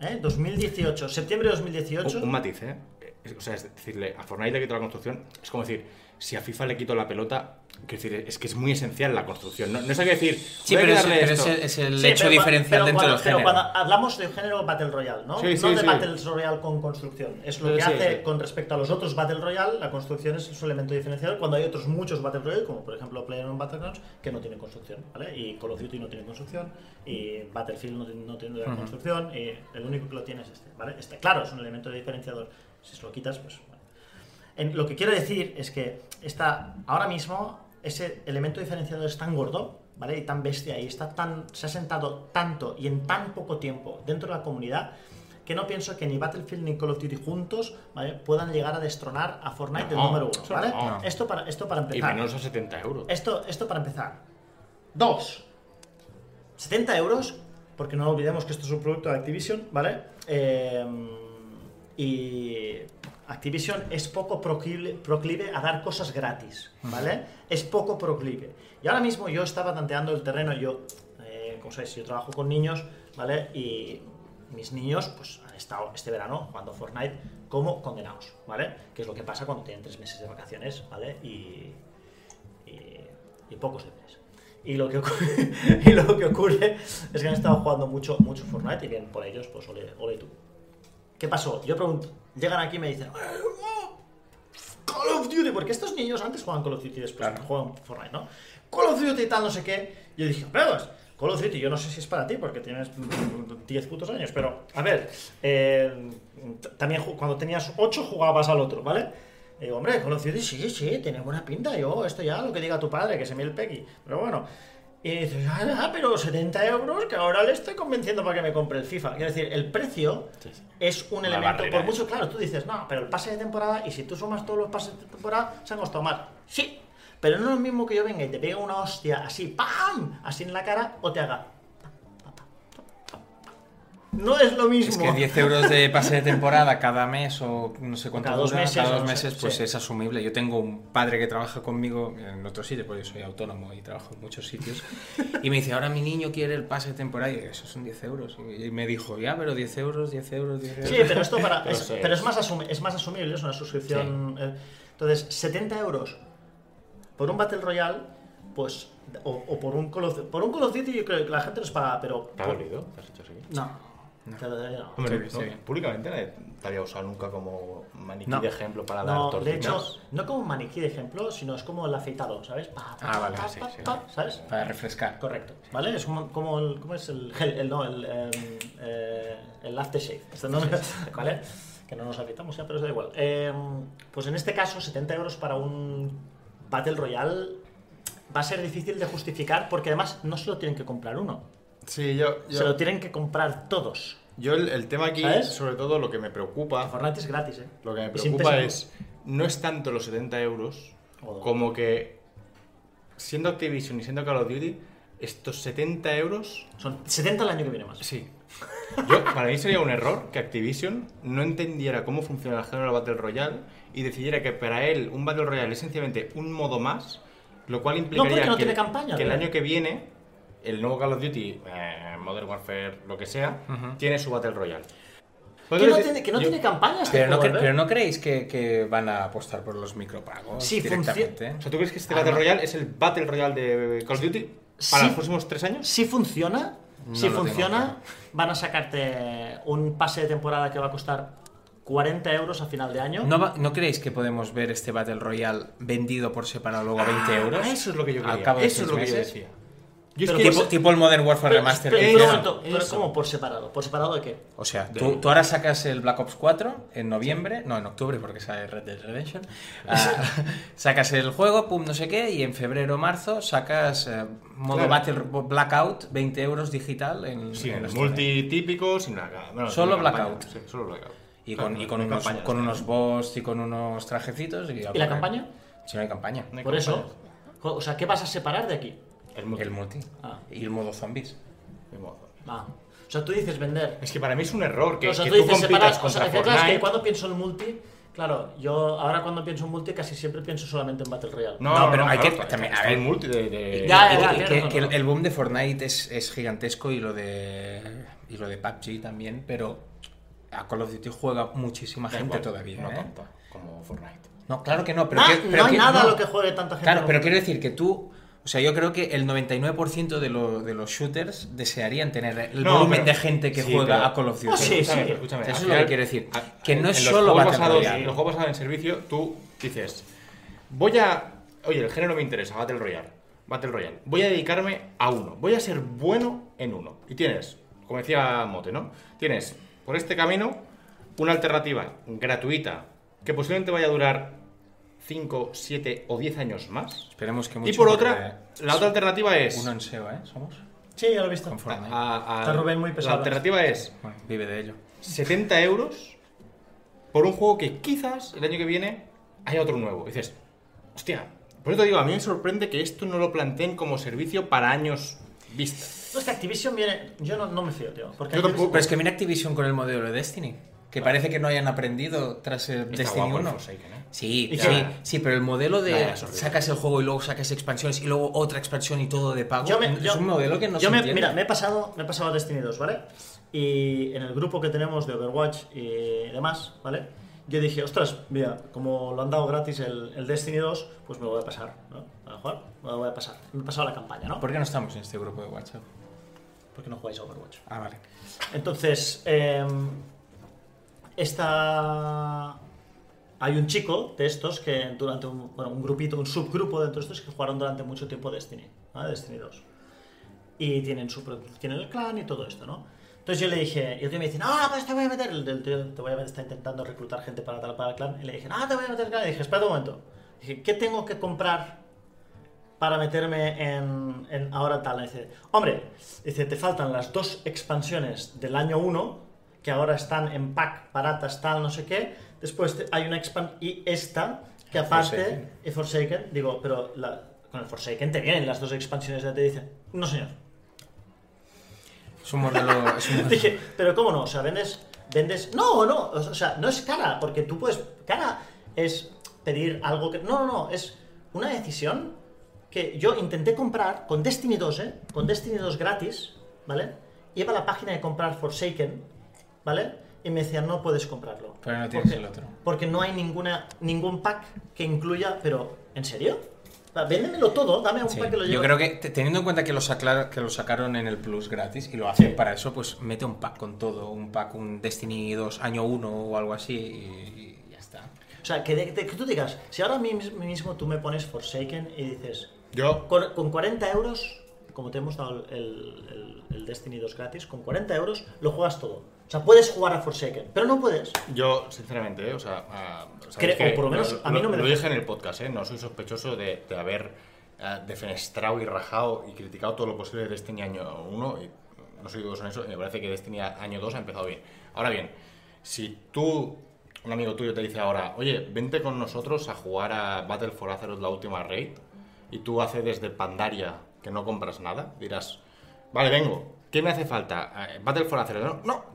¿eh? 2018, septiembre de 2018. Un, un matiz, ¿eh? Es- O sea, es decirle, a Fortnite le quito la construcción, es como decir, si a FIFA le quito la pelota, quiero decir, es que es muy esencial la construcción. No, no es hay que decir, Sí, pero es, pero es el, es el Sí, hecho pero diferencial pero dentro cuando, del pero género. cuando hablamos de género Battle Royale, ¿no? Sí, no de sí. Battle Royale con construcción. Es lo que sí, hace sí. con respecto a los otros Battle Royale, la construcción es su elemento diferencial cuando hay otros muchos Battle Royale, como por ejemplo PlayerUnknown's Battlegrounds, que no tienen construcción, ¿vale? Y Call of Duty no tiene construcción, y Battlefield no, tiene- no tiene construcción, y el único que lo tiene es este, ¿vale? Este, claro, es un elemento diferenciador. Si se lo quitas, pues... bueno. En- lo que quiero decir es que está ahora mismo ese elemento diferenciador es tan gordo, ¿vale? Y tan bestia y está tan se ha sentado tanto y en tan poco tiempo dentro de la comunidad que no pienso que ni Battlefield ni Call of Duty juntos ¿vale? puedan llegar a destronar a Fortnite del No, número uno, ¿vale? no. Esto para esto para Y empezar. menos a 70 euros. Esto, esto para empezar. Dos. 70 euros, porque no olvidemos que esto es un producto de Activision, ¿vale? Eh, y Activision es poco proclive, proclive a dar cosas gratis, ¿vale? Es poco proclive. Y ahora mismo yo estaba tanteando el terreno, yo, eh, como sabéis, yo trabajo con niños, ¿vale? Y mis niños, pues, han estado este verano jugando Fortnite como condenados, ¿vale? Que es lo que pasa cuando tienen tres meses de vacaciones, ¿vale? Y, y, y pocos deberes. Y lo, que ocurre, y lo que ocurre es que han estado jugando mucho, mucho Fortnite y bien por ellos, pues ole, ole tú. ¿Qué pasó? Yo pregunto, llegan aquí y me dicen, "Eh, oh, Call of Duty, porque estos niños antes jugaban Call of Duty y después juegan Fortnite, ¿no? Call of Duty y tal, no sé qué. Yo dije, pero pues, Call of Duty, yo no sé si es para ti porque tienes mm, 10 putos años, pero a ver, eh, también cuando tenías 8 jugabas al otro, ¿vale? Y digo, hombre, Call of Duty sí, sí, tiene buena pinta. Yo, esto ya lo que diga tu padre, que se me el Pequi. Pero bueno. Y dices, ah, ah, pero 70 euros que ahora le estoy convenciendo para que me compre el FIFA. Quiero decir, el precio es un Una elemento, por ¿eh? mucho, claro, tú dices, no, pero el pase de temporada, y si tú sumas todos los pases de temporada, se han costado más. Sí, pero no es lo mismo que yo venga y te pegue una hostia así, ¡pam! Así en la cara, o te haga. No es lo mismo. Es que 10 euros de pase de temporada cada mes o no sé cuánto Cada dos dura, meses, cada dos pues sí. es asumible. Yo tengo un padre que trabaja conmigo en otro sitio, porque yo soy autónomo y trabajo en muchos sitios, y me dice, ahora mi niño quiere el pase de temporada, y yo, eso son 10 euros. Y me dijo, ya, pero 10 euros, 10 euros, 10 euros. Sí, pero esto para, Pero es, sí. pero es más, es más asumible, es una suscripción. eh, entonces, 70 euros por un Battle Royale, pues. O, o por un Call of Por un Call of Duty, yo creo que la gente los paga, pero. ¿Te ha dolido? ¿Te has hecho así? No. No. Hombre, Sí, no, sí. públicamente nadie te había usado nunca como maniquí No. de ejemplo para dar No, de hecho, no como maniquí de ejemplo, sino es como el afeitado, ¿sabes? Pa, pa, Ah, vale, pa, sí, pa, sí. pa, ¿Sabes? Para refrescar. Correcto, ¿vale? Es como, como el, ¿cómo es el gel? El, no, el, em, eh, el aftershave, Este ¿vale? Que no nos afeitamos ya, pero da igual. Em, pues en este caso, 70 euros para un Battle Royale va a ser difícil de justificar porque además no se lo tienen que comprar uno, Sí, yo, yo, se lo tienen que comprar todos. yo el, el tema aquí, ¿Sabes? sobre todo lo que me preocupa, Fortnite es gratis, ¿eh? lo que me preocupa es, no es tanto los 70 euros, como que siendo Activision y siendo Call of Duty, estos 70 euros Son 70 el año que viene más. Sí. Yo, para mí sería un error que Activision no entendiera cómo funciona el género Battle Royale y decidiera que para él un Battle Royale es sencillamente un modo más, lo cual implicaría no que, tiene campaña, que el año que viene el nuevo Call of Duty, eh, Modern Warfare, lo que sea, tiene su Battle Royale. Que no tiene, que no yo- tiene campaña este Pero no, ¿eh? pero no creéis que, que van a apostar por los micropagos Sí, directamente. O sea, ¿tú crees que este Ah, Battle no. Royale es el Battle Royale de Call of Duty para Sí. los próximos tres años? Si funciona, No si funciona, van a sacarte un pase de temporada que va a costar 40 euros a final de año. ¿No, va- ¿No creéis que podemos ver este Battle Royale vendido por separado luego a 20 euros? Ah, eso es lo que yo Al quería. cabo de eso es lo que yo meses? decía. Yo es Pero que Tipo, tipo el Modern Warfare pero, Remaster pero, que pero, pero Eso. ¿cómo por separado? ¿Por separado de qué? O sea, De- tú, tú ahora sacas el Black Ops 4 en noviembre, no, en octubre porque sale Red Dead Redemption. Ah, sacas el juego, pum, no sé qué, y en febrero o marzo sacas eh, modo Claro. Battle Blackout, 20 euros digital en, Sí, en multi típico, sin bueno, Solo sin campaña. Blackout. Sí, solo Blackout. Y Claro, con, y con, unos, campañas, con ¿no? unos boss y con unos trajecitos. ¿Y, ¿Y la campaña? Si no hay campaña. No hay Por eso. O sea, ¿qué vas a separar de aquí? El multi. El multi. Ah. Y el modo zombies. El modo. Ah. O sea, tú dices vender. Es que para mí es un error que, o sea, que tú tú, dices compitas separar. O sea, contra que, claro, es que Fortnite. cuando pienso en multi, claro, yo ahora cuando pienso en multi casi siempre pienso solamente en Battle Royale. No, No, no, pero hay claro, que- también, a está ver. el multi de... de- Ya, Y ya, que- que, el, ¿no? el boom de Fortnite es, es gigantesco y lo de y lo de PUBG también, pero a Call of Duty juega muchísima gente igual, todavía. No ¿eh? tanta como Fortnite. No, claro que no, pero, Ah, que- pero no hay que- nada a no. lo que juegue tanta gente. Claro, pero quiero decir que tú, o sea, yo creo que el 99% de, lo- de los shooters desearían tener el No, volumen pero- de gente que sí, juega pero- a Call of Duty. Oh, sí, sí. escúchame, Eso es lo que quiero decir, a- que no es los solo juegos Battle basados. En los juegos basados en servicio, tú dices, voy a... Oye, el género me interesa, Battle Royale. Battle Royale. Voy a dedicarme a uno. Voy a ser bueno en uno. Y tienes, como decía Mote, ¿no? Tienes, por este camino, una alternativa gratuita que posiblemente vaya a durar 5, 7 o 10 años más. Esperemos que Y mucho. por porque otra, la otra alternativa es... Uno en SEO, ¿eh? Somos. Sí, ya lo he visto. Con Fortnite. a- a- Está Rubén muy pesado. La alternativa es Bueno, vive de ello. 70 euros por un juego que quizás el año que viene haya otro nuevo. Y dices, hostia, por eso te digo, a mí me sorprende que esto no lo planteen como servicio para años vista. No, es que Activision viene. Yo no, no me fío, tío. Porque Yo Activision-. Pero es que mira Activision con el modelo de Destiny. Que parece que no hayan aprendido tras el Está Destiny guapo el 1. Forsaken, ¿eh? Sí, ¿Y sí, qué? sí, pero el modelo de sacas el juego y luego sacas expansiones y luego otra expansión y todo de pago. Yo me- es yo- un modelo que no yo se me, entiende. Mira, me he pasado, me he pasado a Destiny 2, ¿vale? Y en el grupo que tenemos de Overwatch y demás, ¿vale? Yo dije, ostras, mira, como lo han dado gratis el, el Destiny 2, pues me lo voy a pasar, ¿no? ¿A jugar? Me lo voy a pasar. Me he pasado la campaña, ¿no? ¿Por qué no estamos en este grupo de WhatsApp? Porque no jugáis a Overwatch. Ah, vale. Entonces, eh, esta... Hay un chico de estos que durante un, bueno, un grupito, un subgrupo dentro de estos que jugaron durante mucho tiempo Destiny, ¿vale? Destiny 2. Y tienen, su, tienen el clan y todo esto, ¿no? Entonces yo le dije, y el tío me dice, ah, pues te voy a meter, el, el tío te voy a meter, está intentando reclutar gente para, tal- para el clan, y le dije, ah, te voy a meter el clan, y dije, espera un momento, dije, ¿qué tengo que comprar para meterme en, en ahora tal? Y dice, hombre, dice, te faltan las dos expansiones del año 1, que ahora están en pack, baratas, tal, no sé qué, después hay una expansión, y esta, que aparte, Forsaken. y Forsaken, digo, pero la- con el Forsaken te vienen las dos expansiones, ya te dicen, no señor. Es un modelo. Es un modelo- Dije, pero ¿cómo no? O sea, vendes. vendes No, no, o sea, no es cara, porque tú puedes. Cara es pedir algo que. No, no, no, es una decisión que yo intenté comprar con Destiny 2, ¿eh? Con Destiny 2 gratis, ¿vale? Iba a la página de comprar Forsaken, ¿vale? Y me decían, no puedes comprarlo. Pero no tienes Porque- el otro. Porque no hay ninguna, ningún pack que incluya. Pero, ¿en serio? Véndemelo todo, dame un Sí, pack que lo Yo lleve. creo que te- teniendo en cuenta que lo, saclar- que lo sacaron en el Plus gratis y lo hacen Sí. para eso, pues mete un pack con todo, un pack, un Destiny 2 año 1 o algo así y, y ya está. O sea, que, de- de- que tú digas, si ahora mis- mismo tú me pones Forsaken y dices, Yo, con, con 40 euros, como te hemos dado el, el- el Destiny 2 gratis, con 40 euros lo juegas todo. O sea, puedes jugar a Forsaken, pero no puedes. yo sinceramente, ¿eh? o sea, ah, Creo- que o por lo menos a mí no me lo deja- dije en el podcast, ¿eh? no soy sospechoso de, de haber ah, defenestrado y rajado y criticado todo lo posible de Destiny año 1 y no soy dudoso en eso, y me parece que Destiny año 2 ha empezado bien. Ahora bien, si tú, un amigo tuyo te dice ahora, oye, vente con nosotros a jugar a Battle for Azeroth la última raid, y tú haces desde Pandaria que no compras nada, dirás, vale, vengo, ¿qué me hace falta? Eh, Battle for Azeroth, no, no.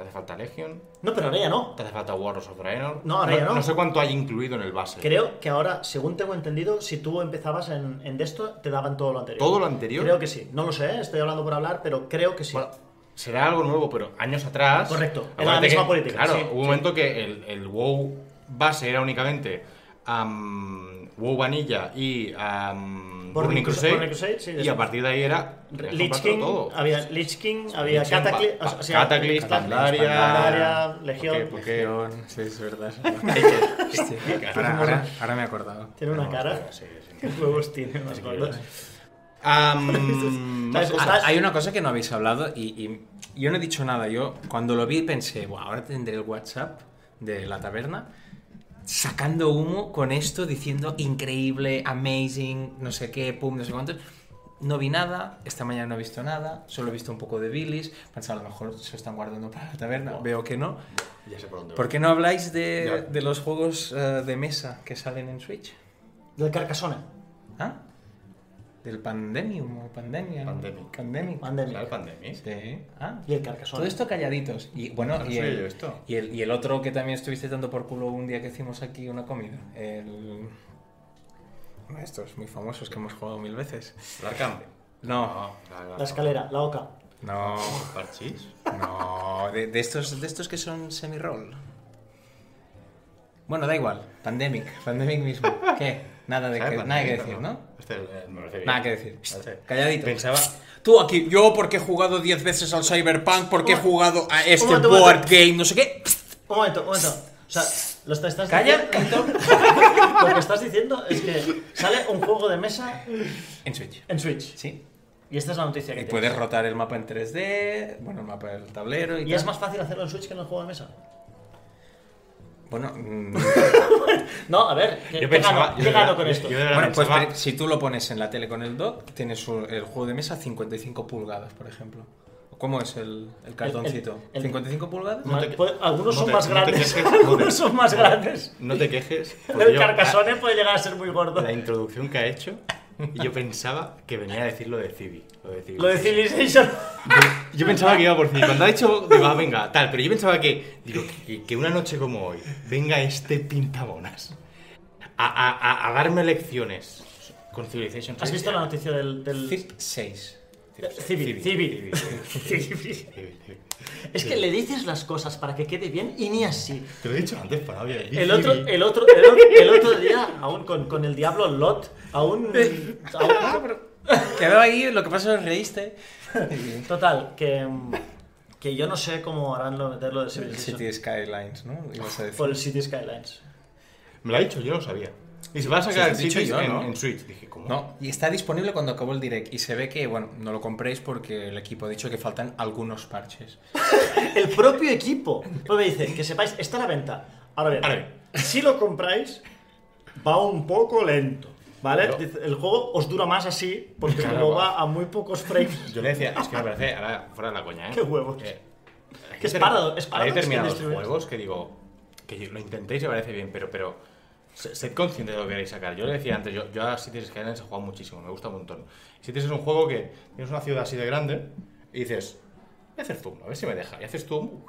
¿Te hace falta Legion? No, pero ahora ya no. ¿Te hace falta Warlords of Draenor? No, ahora ya no. No sé cuánto hay incluido en el base. Creo que ahora, según tengo entendido, si tú empezabas en, en esto, te daban todo lo anterior. ¿Todo lo anterior? Creo que sí. No lo sé, estoy hablando por hablar, pero creo que sí. Bueno, será algo nuevo, pero años atrás. Correcto, era la misma que, política, Claro, sí, hubo un sí. momento que el, el WoW base era únicamente am, WoW Vanilla y Burning Burning Crusade. Burning Crusade, sí, de y a partir de ahí era. Lich King, todo. había Lich King, había Cataclysm, o sea, Cataclysm, Pandaria. Legión. ¿Por qué? Legión, sí, es verdad. Sí. ahora, ahora- ahora me he acordado. Tiene una cara. Sí, sí. ¿Qué huevos tiene? Hay una cosa que no habéis hablado y, y yo no he dicho nada. Yo cuando lo vi pensé, "Buah, ahora tendré el WhatsApp de la taberna sacando humo con esto, diciendo increíble, amazing, no sé qué, pum, no sé cuántos. No vi nada, esta mañana no he visto nada, solo he visto un poco de Billis. Pensaba, a lo mejor se están guardando para la taberna, veo que no. Ya sé por dónde ¿Por qué no habláis de, de los juegos eh, de mesa que salen en Switch? Del Carcassonne. ¿Ah? ¿Del Pandemium o Pandemia? Pandemic. Pandemic. Pandemic. ¿La pandemia? Sí. Ah, Y el Carcassonne. todo esto calladitos. Y bueno, No y, el, yo esto. y, el, y el otro que también estuviste dando por culo un día que hicimos aquí una comida. El... Uno de estos muy famosos que hemos jugado mil veces. El Arcambre. No, La escalera, la oca. No, ¿Parchís? no, de, de estos, de estos que son semi-roll. Bueno, da igual, Pandemic, Pandemic mismo. ¿Qué? Nada, de que, nada que decir, ¿no? Este, eh, me parece bien. Nada que decir. Calladito. Pensaba, Tú aquí, yo porque he jugado 10 veces al Cyberpunk, porque he jugado a este momento, board momento. game, no sé qué. Un momento, un momento. O sea, lo estás, estás Calla, diciendo- Lo que estás diciendo es que sale un juego de mesa En Switch. en Switch. Sí. Y esta es la noticia que Y tienes. puedes rotar el mapa en 3D, bueno, el mapa del tablero y, ¿Y tal. es más fácil hacerlo en Switch que en el juego de mesa? Bueno, mm, No, a ver, ¿qué, Yo qué pensaba- gano, yo qué de gano verdad- con yo- esto? yo bueno, pues pensaba- si tú lo pones en la tele con el dock, tienes un- el juego de mesa 55 pulgadas, por ejemplo. ¿Cómo es el, el cartoncito? el- el- ¿55 pulgadas? No te- Puede- algunos no son te- más no grandes. quejes. Algunos son más grandes. No te quejes. El carcasone puede llegar a ser muy gordo. La introducción que ha hecho, y yo pensaba que venía a decir lo de Civi. Lo de Civi. Lo de Civilization. Yo pensaba que iba por Civi. Cuando ha dicho, digo, ah, venga, tal. Pero yo pensaba que, digo, que, que una noche como hoy, venga este pintamonas a, a, a- a darme lecciones con Civilization. ¿Has visto la noticia del. del... Zip 6. Civi, Civi. Civi. Es que le dices las cosas para que quede bien y ni así. Te lo he dicho antes, Fabio. El otro, el otro, el otro, el otro día, aún con, con el diablo Lot, aún. aún Quedó ahí, lo que pasa es que reíste. total, que. Que yo no sé cómo harán lo meterlo de El Civilization. City Skylines, ¿no? Ibas a decir. Por el City Skylines. Me lo ha dicho, yo lo sabía. Y se va a sacar Sí, el Cities yo, en, ¿no? en Switch. Dije, ¿cómo? No, y está disponible cuando acabó el direct. Y se ve que, bueno, no lo compréis porque el equipo ha dicho que faltan algunos parches. El propio equipo. Pues me dice, que sepáis, está a la venta. Ahora bien, Ahora bien. si lo compráis, va un poco lento. ¿Vale? Pero- El juego os dura más así, porque Claro, como va. a muy pocos frames. Yo le decía, es que me parece, ahora fuera de la coña, ¿eh? Qué huevos. Eh, Que es hay Paradox- es Hay Paradox determinados juegos que digo, que lo intentéis y me parece bien, pero, pero se- sed consciente de lo que queréis sacar. Yo le decía antes, yo, yo a Cities Skylines he jugado muchísimo, me gusta un montón. Cities es un juego que tienes una ciudad así de grande y dices, voy a hacer zoom, a ver si me deja. Y haces zoom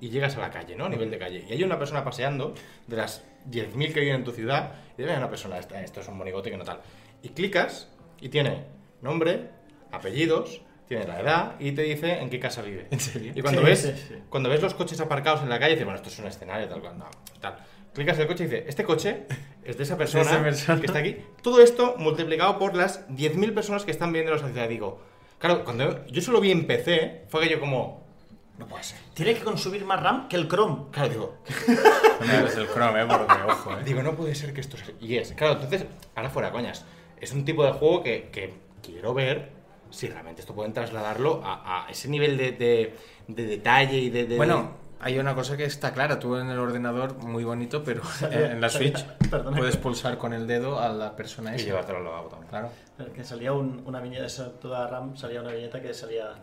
y llegas a la calle, ¿no? A nivel de calle. Y hay una persona paseando, de las 10.000 que viven en tu ciudad, y haber una persona, esta- esto es un monigote que no tal. Y clicas y tiene nombre, apellidos, tiene la edad y te dice en qué casa vive. ¿En serio? Y cuando Sí, ves, sí, sí. cuando ves los coches aparcados en la calle, dices, bueno, esto es un escenario, tal, cual, no, tal. Clicas en el coche y dice, este coche es de esa persona, esa persona. que está aquí. Todo esto multiplicado por las 10.000 personas que están viendo la sociedad. Digo, claro, cuando yo solo vi en PC, fue aquello como, no puede ser. Tiene que consumir más RAM que el Chrome. Claro, digo, No hagas el Chrome, ¿eh? Porque, ojo, ¿eh? digo, no puede ser que esto sea... Y es, claro, entonces, ahora fuera coñas, es un tipo de juego que, que quiero ver si realmente esto pueden trasladarlo a, a ese nivel de, de- de detalle y de... de- Bueno, hay una cosa que está clara. Tú en el ordenador, muy bonito, pero en la Switch Perdona. puedes pulsar con el dedo a la persona Y esa. llevártelo al lavabo también. Claro. Pero Que salía un- una viñeta, toda RAM, salía una viñeta que salía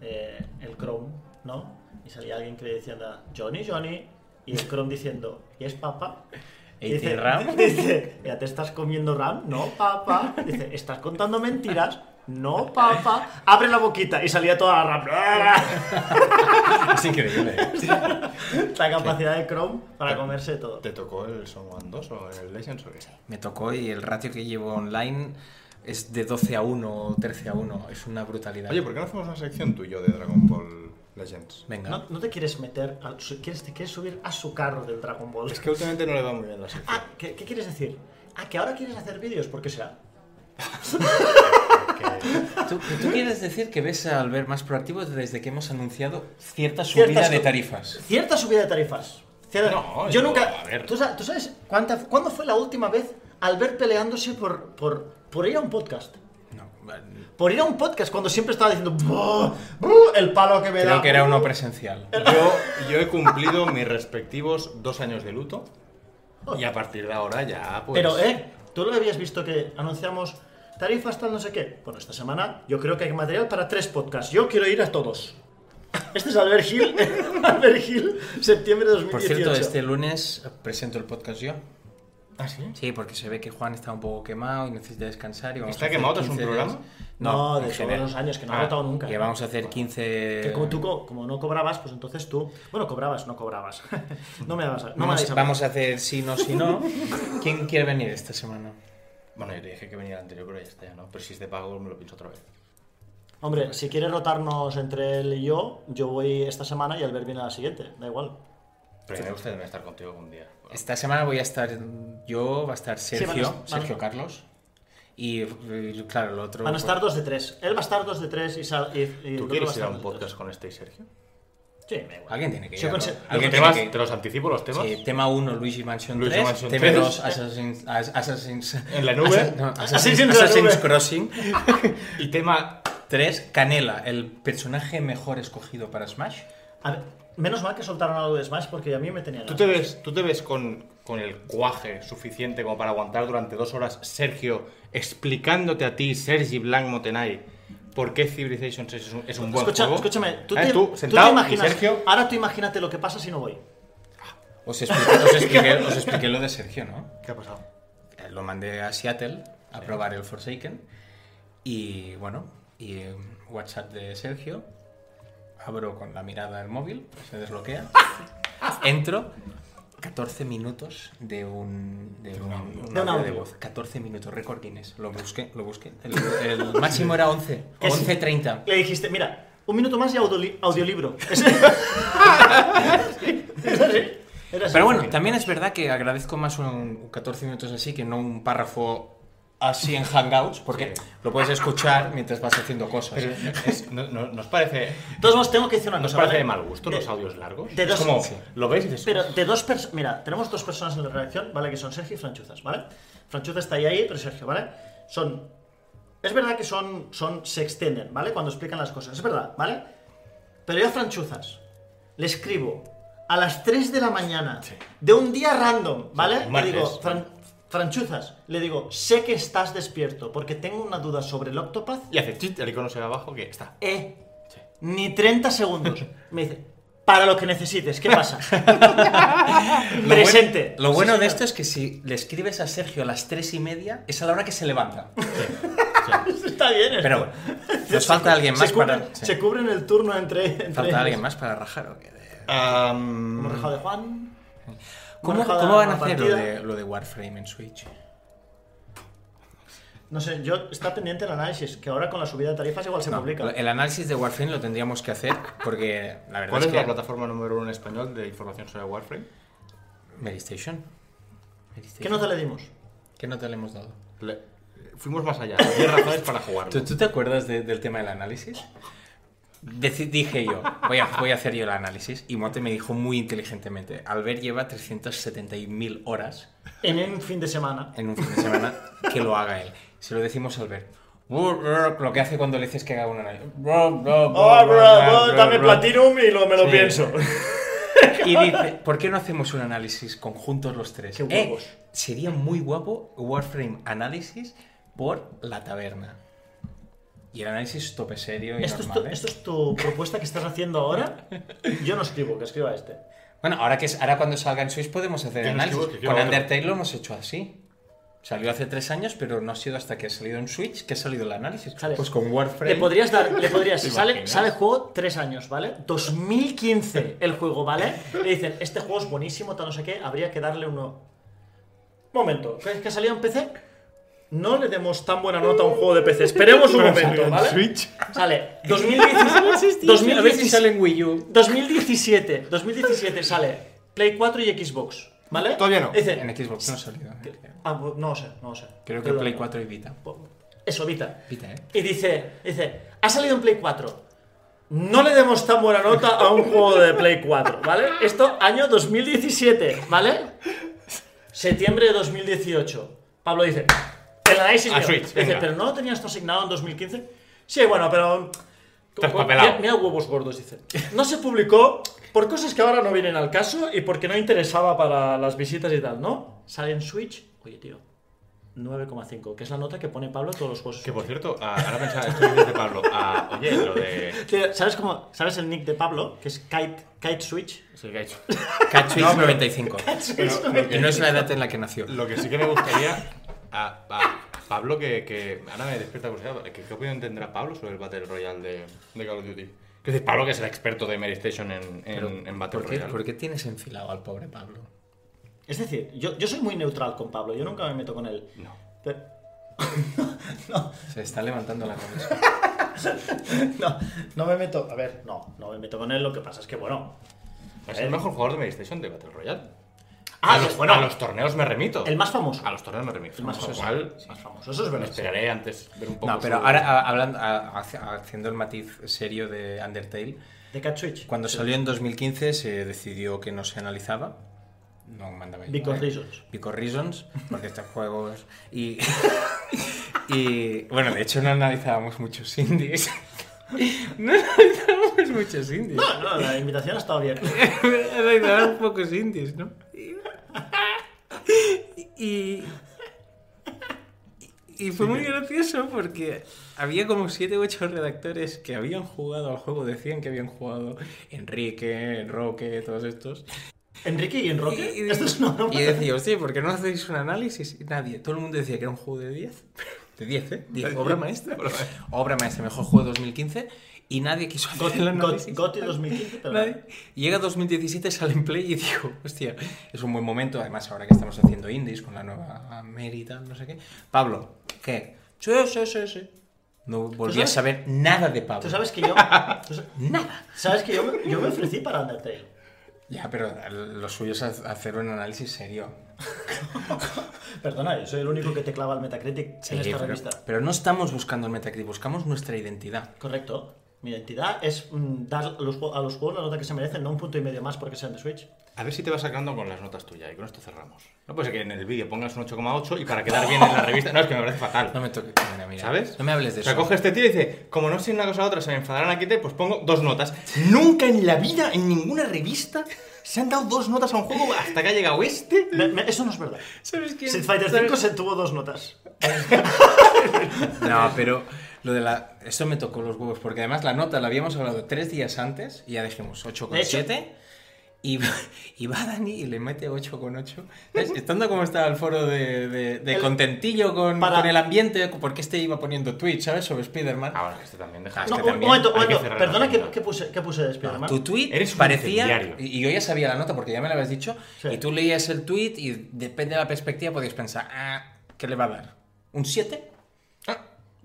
eh, el Chrome, ¿no? Y salía alguien que le decía, anda, Johnny, Johnny, y el Chrome diciendo, ¿y es papa? Y ¿Y tiene RAM? Dice, ¿ya te estás comiendo RAM? No, papá. Dice, ¿estás contando mentiras? No, papá. Abre la boquita y salía toda la RAM. Es increíble. La capacidad de Chrome para comerse todo. ¿Te tocó el Son One 2 o el Legends o qué? Me tocó y el ratio que llevo online es de 12 a 1 o 13 a 1. Es una brutalidad. Oye, ¿por qué no hacemos una sección tú y yo de Dragon Ball Legends? Venga. ¿No, no te quieres meter, su- quieres, te quieres subir a su carro del Dragon Ball? Es que últimamente no le va muy bien la sección. Ah, ¿qué, qué quieres decir? Ah, que ahora quieres hacer vídeos, ¿por qué será? ¿Tú, tú quieres decir que ves al ver más proactivo desde que hemos anunciado cierta Cierta subida de tarifas? Cierta subida de tarifas. Cierta- No, yo yo- nunca. a ver. ¿Tú sabes, tú sabes cuánta, cuándo fue la última vez Albert peleándose por, por, por ir a un podcast? No, Por ir a un podcast cuando siempre estaba diciendo el palo que me da. creo que era buh". uno presencial. Yo, yo he cumplido mis respectivos dos años de luto y a partir de ahora ya pues... Pero, eh, tú lo habías visto que anunciamos tarifas tal no sé qué. Bueno, esta semana yo creo que hay material para tres podcasts. Yo quiero ir a todos. Este es Albert Hill, Albert Hill, septiembre de 2018. Por cierto, este lunes presento el podcast yo. ¿Ah, sí? Sí, porque se ve que Juan está un poco quemado y necesita descansar. Y vamos ¿Está a hacer quemado tras un 15 programa? días. No, No, de todos los años, que no ha Ah, votado nunca. Que vamos a hacer 15... Que como tú co- como no cobrabas, pues entonces tú. Bueno, cobrabas, no cobrabas. no me dabas. No me Vamos, dais a- vamos a hacer sí, no, sí, no. ¿Quién quiere venir esta semana? Bueno, yo te dije que venía el anterior, pero ya está, ya, ¿no? Pero si es de pago me lo pienso otra vez. Hombre, si quiere rotarnos entre él y yo, yo voy esta semana y Albert viene a la siguiente, da igual. Pero me gustaría estar contigo algún día. Esta semana voy a estar yo, va a estar Sergio, van a- van a- Sergio Carlos. Y, y, claro, el otro. Van a estar dos de tres. Él va a estar dos de tres y, sal- y, y ¿Tú quieres ir a un podcast con este y Sergio? Sí, me da igual. Alguien tiene que ir. ¿no? Alguien ¿Los tiene temas? que ir. ¿Te los anticipo los temas? Sí, tema 1, Luigi Mansion Luigi 3. Mansion tema 3. 2, Assassin's, As- Assassin's, En la nube. No, Assassin's, Assassin's Assassin's nube. Crossing. Y tema... 3, Canela, el personaje mejor escogido para Smash. A ver, menos mal que soltaron algo de Smash porque a mí me tenía ¿Tú te ves, tú te ves con, con el cuaje suficiente como para aguantar durante dos horas Sergio explicándote a ti, Sergi Blanc Motenay, por qué Civilization 6 es un, es un buen Escucha, juego? escúchame, tú ¿Eh? te, tú, tú te sentado, imaginas. Sergio... Ahora tú imagínate lo que pasa si no voy. Os expliqué, os expliqué- os expliqué lo de Sergio, ¿no? ¿Qué ha pasado? Eh, Lo mandé a Seattle a probar el Forsaken. Y bueno, y eh, WhatsApp de Sergio. Abro con la mirada el móvil, se desbloquea. Entro. 14 minutos de un, de un, un audio de voz. 14 minutos, récord Guinness. Lo busqué, lo busqué. El, el máximo era 11. Que sí. 11.30. Le dijiste, mira, un minuto más y audioli- audiolibro. Es- así. Era así. Pero bueno, también es verdad que agradezco más un 14 minutos así que no un párrafo así en Hangouts, porque lo puedes escuchar mientras vas haciendo cosas. Pero es- no- no- ¿Nos parece, De todos modos, tengo que decir una nos cosa. parece ¿vale? de mal gusto De- los audios largos? de es dos- como, sí. lo ves y dices... Pero de dos personas. Mira, tenemos dos personas en la redacción, ¿vale? Que son Sergio y Franchuzas, ¿vale? Franchuzas está ahí, ahí, pero Sergio, ¿vale? Son. Es verdad que son, son. Se extienden, ¿vale? Cuando explican las cosas, es verdad, ¿vale? Pero yo a Franchuzas le escribo a las 3 de la mañana de un día random, ¿vale? le digo, "Fran- Franchuzas, le digo, sé que estás despierto porque tengo una duda sobre el Octopath. Y hace chit, el icono se ve abajo que está. Eh, Sí. ni 30 segundos. Me dice, para lo que necesites, ¿qué pasa? Lo Presente. Bueno, lo bueno Sí, de esto es que si le escribes a Sergio a las 3 y media, es a la hora que se levanta. Está bien. esto. Pero bueno, nos falta alguien más se cubren, para. sí. Se cubren el turno entre. entre Falta ellos. alguien más para rajar o qué? De- rajado de Juan. ¿Cómo, van a hacer lo de, lo de Warframe en Switch? No sé, yo está pendiente el análisis, que ahora con la subida de tarifas igual se No, publica. el análisis de Warframe lo tendríamos que hacer porque la verdad ¿Cuál es es que la plataforma número uno en español de información sobre Warframe? Medistation. Medistation. ¿Qué nota le dimos? ¿Qué nota le hemos dado? Le- fuimos más allá. 10 razones para jugarlo. ¿Tú, tú te acuerdas de- del tema del análisis? Dije yo, voy a, voy a hacer yo el análisis y Monte me dijo muy inteligentemente, Albert lleva 370.000 horas En un fin de semana. en un fin de semana, que lo haga él. Se lo decimos a Albert. Lo que hace cuando le dices que haga un análisis. Oh, dame Platinum y lo, me lo Sí. pienso. Y dice, ¿por qué no hacemos un análisis conjuntos los tres? Qué Eh, sería muy guapo Warframe análisis por la taberna. Y el análisis tope serio y ¿Esto es, tu, normal, ¿eh? ¿Esto es tu propuesta que estás haciendo ahora? Yo no escribo, que escriba este. Bueno, ahora que es, ahora cuando salga en Switch podemos hacer el análisis. escribo, Con otro. Undertale lo hemos hecho así. Salió hace tres años, pero no ha sido hasta que ha salido en Switch que ha salido el análisis. Sale. Pues con Warframe. Le podrías dar, le podrías, ¿Te sale, sale el juego tres años, ¿vale? 2015 el juego, ¿vale? Le dicen, este juego es buenísimo, tal no sé qué, habría que darle uno. Momento, ¿qué que ha salido en PC? No le demos tan buena nota a un juego de PC. Esperemos un momento, ¿vale? Switch. Sale 2017, 2017, A ver si sale en Wii U. 2017, 2017 sale Play 4 y Xbox, ¿vale? Todavía no. Dice, En Xbox no ha salido. ah, pues, no lo sé, no lo sé. Creo que Pero- Play 4 y Vita. Eso, Vita. Vita, ¿eh? Y dice, dice, ha salido en Play 4. No le demos tan buena nota a un juego de Play 4, ¿vale? Esto año 2017, ¿vale? Septiembre de 2018. Pablo dice, el análisis A mío. Switch, dice, venga. pero ¿no lo tenías tú asignado en 2015? Sí, bueno, pero... Traspapelado. Mira, mira huevos gordos, dice. No se publicó por cosas que ahora no vienen al caso y porque no interesaba para las visitas y tal, ¿no? Sale en Switch, oye, tío, 9,5, que es la nota que pone Pablo en todos los juegos. Que por cierto, ah, ahora pensaba, esto es de Pablo. Ah, oye, lo de. Tío, ¿Sabes cómo? ¿Sabes el nick de Pablo? Que es Kite, Kite Switch. Sí, que ha hecho. Catch Switch 95. Pero lo Y que- no es la edad en la que nació. Lo que sí que me gustaría a, a Pablo, que, que ahora me despierta curiosidad, ¿qué, qué opinión tendrá Pablo sobre el Battle Royale de, de Call of Duty? Es decir, Pablo, que es el experto de Mary Station en, en, en Battle ¿Por qué, Royale. por qué tienes enfilado al pobre Pablo? Es decir, yo, yo soy muy neutral con Pablo, yo nunca me meto con él. No. Pero- no, Se está levantando la cabeza. No, no me meto. A ver, no, no me meto con él. Lo que pasa es que, bueno. Es el mejor jugador de PlayStation de Battle Royale. Ah, a, los, bueno. a los torneos me remito. El más famoso. A los torneos me remito. El más famoso. cual, El más famoso. Eso es me verdad. esperaré antes ver un poco. No, pero su- ahora a- hablando, haciendo el matiz serio de Undertale, De Cat Switch. cuando Sí. salió en 2015 se decidió que no se analizaba. No mandaba yo, Because ¿eh? reasons. Because reasons, porque estos juegos. Y, y. Bueno, de hecho no analizábamos muchos indies. No analizábamos muchos indies. No, no, la invitación ha estado bien. Analizábamos pocos indies, ¿no? Y. Y fue muy gracioso porque había como 7 u 8 redactores que habían jugado al juego, decían que habían jugado Enrique, Enroque, todos estos. Enrique y Enroque. Y, y- Esto es una broma. y decía, hostia, ¿por qué no hacéis un análisis? Y nadie, todo el mundo decía que era un juego de 10. De 10, ¿eh? 10, obra maestra. Obra maestra, mejor juego de 2015. Y nadie quiso hacer Goti, el análisis. 2015, pero. Nadie. Y Llega 2017, sale en Play y digo, hostia, es un buen momento, además ahora que estamos haciendo indies con la nueva tal, no sé qué. Pablo, ¿qué? Sí, sí, sí, sí. No volví a saber nada de Pablo. Tú sabes que yo. Nada. Sabes que yo me, yo me ofrecí para Undertale. Ya, pero lo suyo es hacer un análisis serio. Perdona, yo soy el único que te clava el Metacritic Sí, en esta pero, revista. pero no estamos buscando el Metacritic, buscamos nuestra identidad. Correcto. Mi identidad es mm, dar a los, a los juegos la nota que se merecen, no un punto y medio más porque sean de Switch. A ver si te vas sacando con las notas tuyas y con esto cerramos. No puede ser que en el vídeo pongas un 8,8 y para quedar bien en la revista. No, es que me parece fatal. No me toques. Mira, mira. ¿Sabes? No me hables de O sea, eso. coge este tío y dice, como no sé una cosa u otra, se me enfadarán aquí, te, pues pongo dos notas. Nunca en la vida, en ninguna revista, se han dado dos notas a un juego hasta que ha llegado este. Me- me- eso no es verdad. ¿Sabes quién? Street Fighter ¿Sabes? 5 se tuvo dos notas. No, pero lo de la. Esto me tocó los huevos, porque además la nota la habíamos hablado tres días antes y ya dijimos De 8,7. Y, y va Dani y le mete 8,8. ¿Ves? Estando como estaba el foro de, de- de El- contentillo con, para- con el ambiente, porque este iba poniendo tweets, ¿sabes? Sobre Spider-Man. Ahora que este también deja. Ah, No, que un también momento, que momento. la Perdona, ¿qué, tienda. qué puse, qué puse de Spider-Man? Tu tweet Eres parecía. Y yo ya sabía la nota porque ya me lo habías dicho. Sí. Y tú leías el tweet y depende de la perspectiva podías pensar, ah, ¿qué le va a dar? ¿Un 7?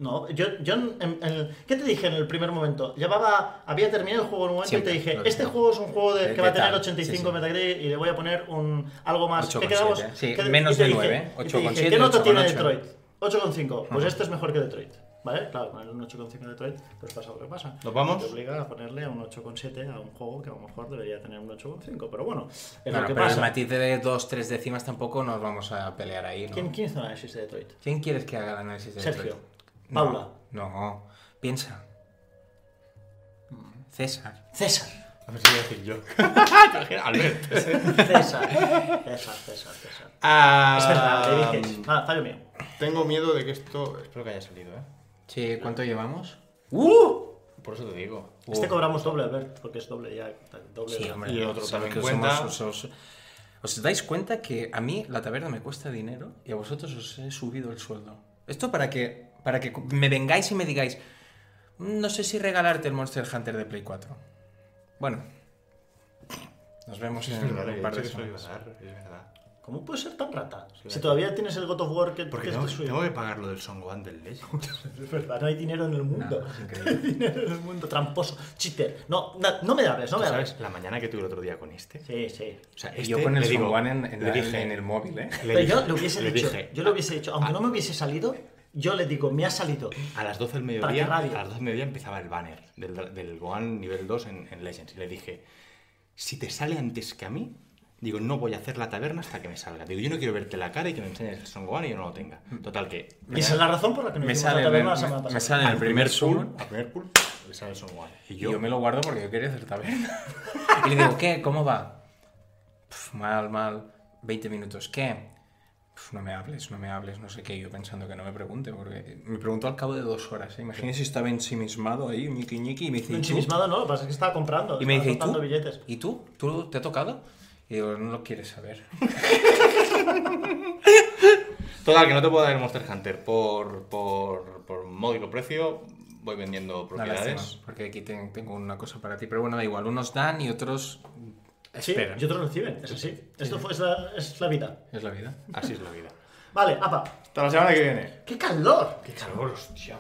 No, yo, yo en- en- ¿qué te dije en el primer momento? Llevaba, había terminado el juego en un momento Siempre, y te dije, este juego es un juego de, que va a tener tal, 85 sí, sí. Metacritic y le voy a poner un algo más. 8,7, ¿Qué quedamos? sí, ¿Qué- menos de dije- 9, y te dije, 8,7, ¿Qué nota tiene 8,8? Detroit? 8,5. Pues este es mejor que Detroit. ¿Vale? Claro, con el 8,5 de Detroit, pues pasa lo que pasa. ¿Nos vamos? Te obliga a ponerle un 8,7 a un juego que a lo mejor debería tener un 8,5. Pero bueno, es Bueno, lo que pero el pasa. matiz de 2, 3 décimas tampoco nos vamos a pelear ahí, ¿no? ¿Quién, ¿Quién hizo el análisis de Detroit? ¿Quién quieres que haga el análisis de Sergio. Detroit? Paula. No, no. piensa. César. César. A ver si voy a decir yo. Albert. César. César, César, César. Ah, Es verdad, David Cage. Ah, fallo mío. Tengo miedo de que esto. Espero que haya salido, ¿eh? Sí, ¿cuánto llevamos? ¡Uh! Por eso te digo. Este Uh. cobramos doble, Albert, porque es doble ya. Doble Sí, hombre. Y el otro también que cuenta. somos- os, os- ¿Os dais cuenta que a mí la taberna me cuesta dinero y a vosotros os he subido el sueldo? Esto para que, para que me vengáis y me digáis, "Mm, no sé si regalarte el Monster Hunter de Play 4. Bueno, nos vemos en Es verdad, un he par dicho de que soy semanas. bazar, es verdad. ¿Cómo puedes ser tan rata? Sí, si todavía tienes el God of War que, Porque que tengo, es tuyo. tengo que pagar lo del Song One del Legend. Es verdad, no hay dinero en el mundo. No, es No increíble. hay dinero en el mundo, tramposo, cheater. No, na- no me hables, no ¿Tú me ¿Sabes hables. la mañana que tuve el otro día con este? Sí, sí. O sea, este yo con el Song One en, en le la- dije- en el móvil, ¿eh? le Pero yo dije- le hubiese le dicho, dije, yo le hubiese dicho, aunque no me hubiese salido, yo le digo, me ha salido. A las 12 del ¿Para mediodía, a las 12 del mediodía empezaba el banner del, del Gohan nivel 2 en, en Legends. Y le dije, si te sale antes que a mí, digo, no voy a hacer la taberna hasta que me salga. Digo, yo no quiero verte la cara y que me enseñes el Son Gohan y yo no lo tenga. Total que... Y esa es la razón por la que nos Me sale, la taberna me- la semana me sale en el al primer pool. Al primer pool, le sale el Son Gohan. Y Y yo, yo me lo guardo porque yo quería hacer taberna. y le digo, ¿qué? ¿Cómo va? Pf, mal, mal. 20 minutos. ¿Qué? No me hables, no me hables, no sé qué. Yo pensando que no me pregunte, porque me preguntó al cabo de dos horas. ¿eh? Imagínese si estaba ensimismado ahí, ñiqui ñiqui, y me dice. Ensimismado no, lo que pasa es que estaba comprando. Y me estaba dice, ¿y tú? billetes. ¿Y tú? ¿Tú te ha tocado? Y digo, no lo quieres saber. Total, que no te puedo dar el Monster Hunter por, por, por módico precio. Voy vendiendo lástima, propiedades. porque aquí ten- tengo una cosa para ti. Pero bueno, da igual. Unos dan y otros Sí, esperan. y otros reciben, es así. Esto fue, es, la, es la vida. Es la vida. Así es la vida. Vale, apa. Hasta la semana que viene. ¡Qué calor! Qué calor, hostia.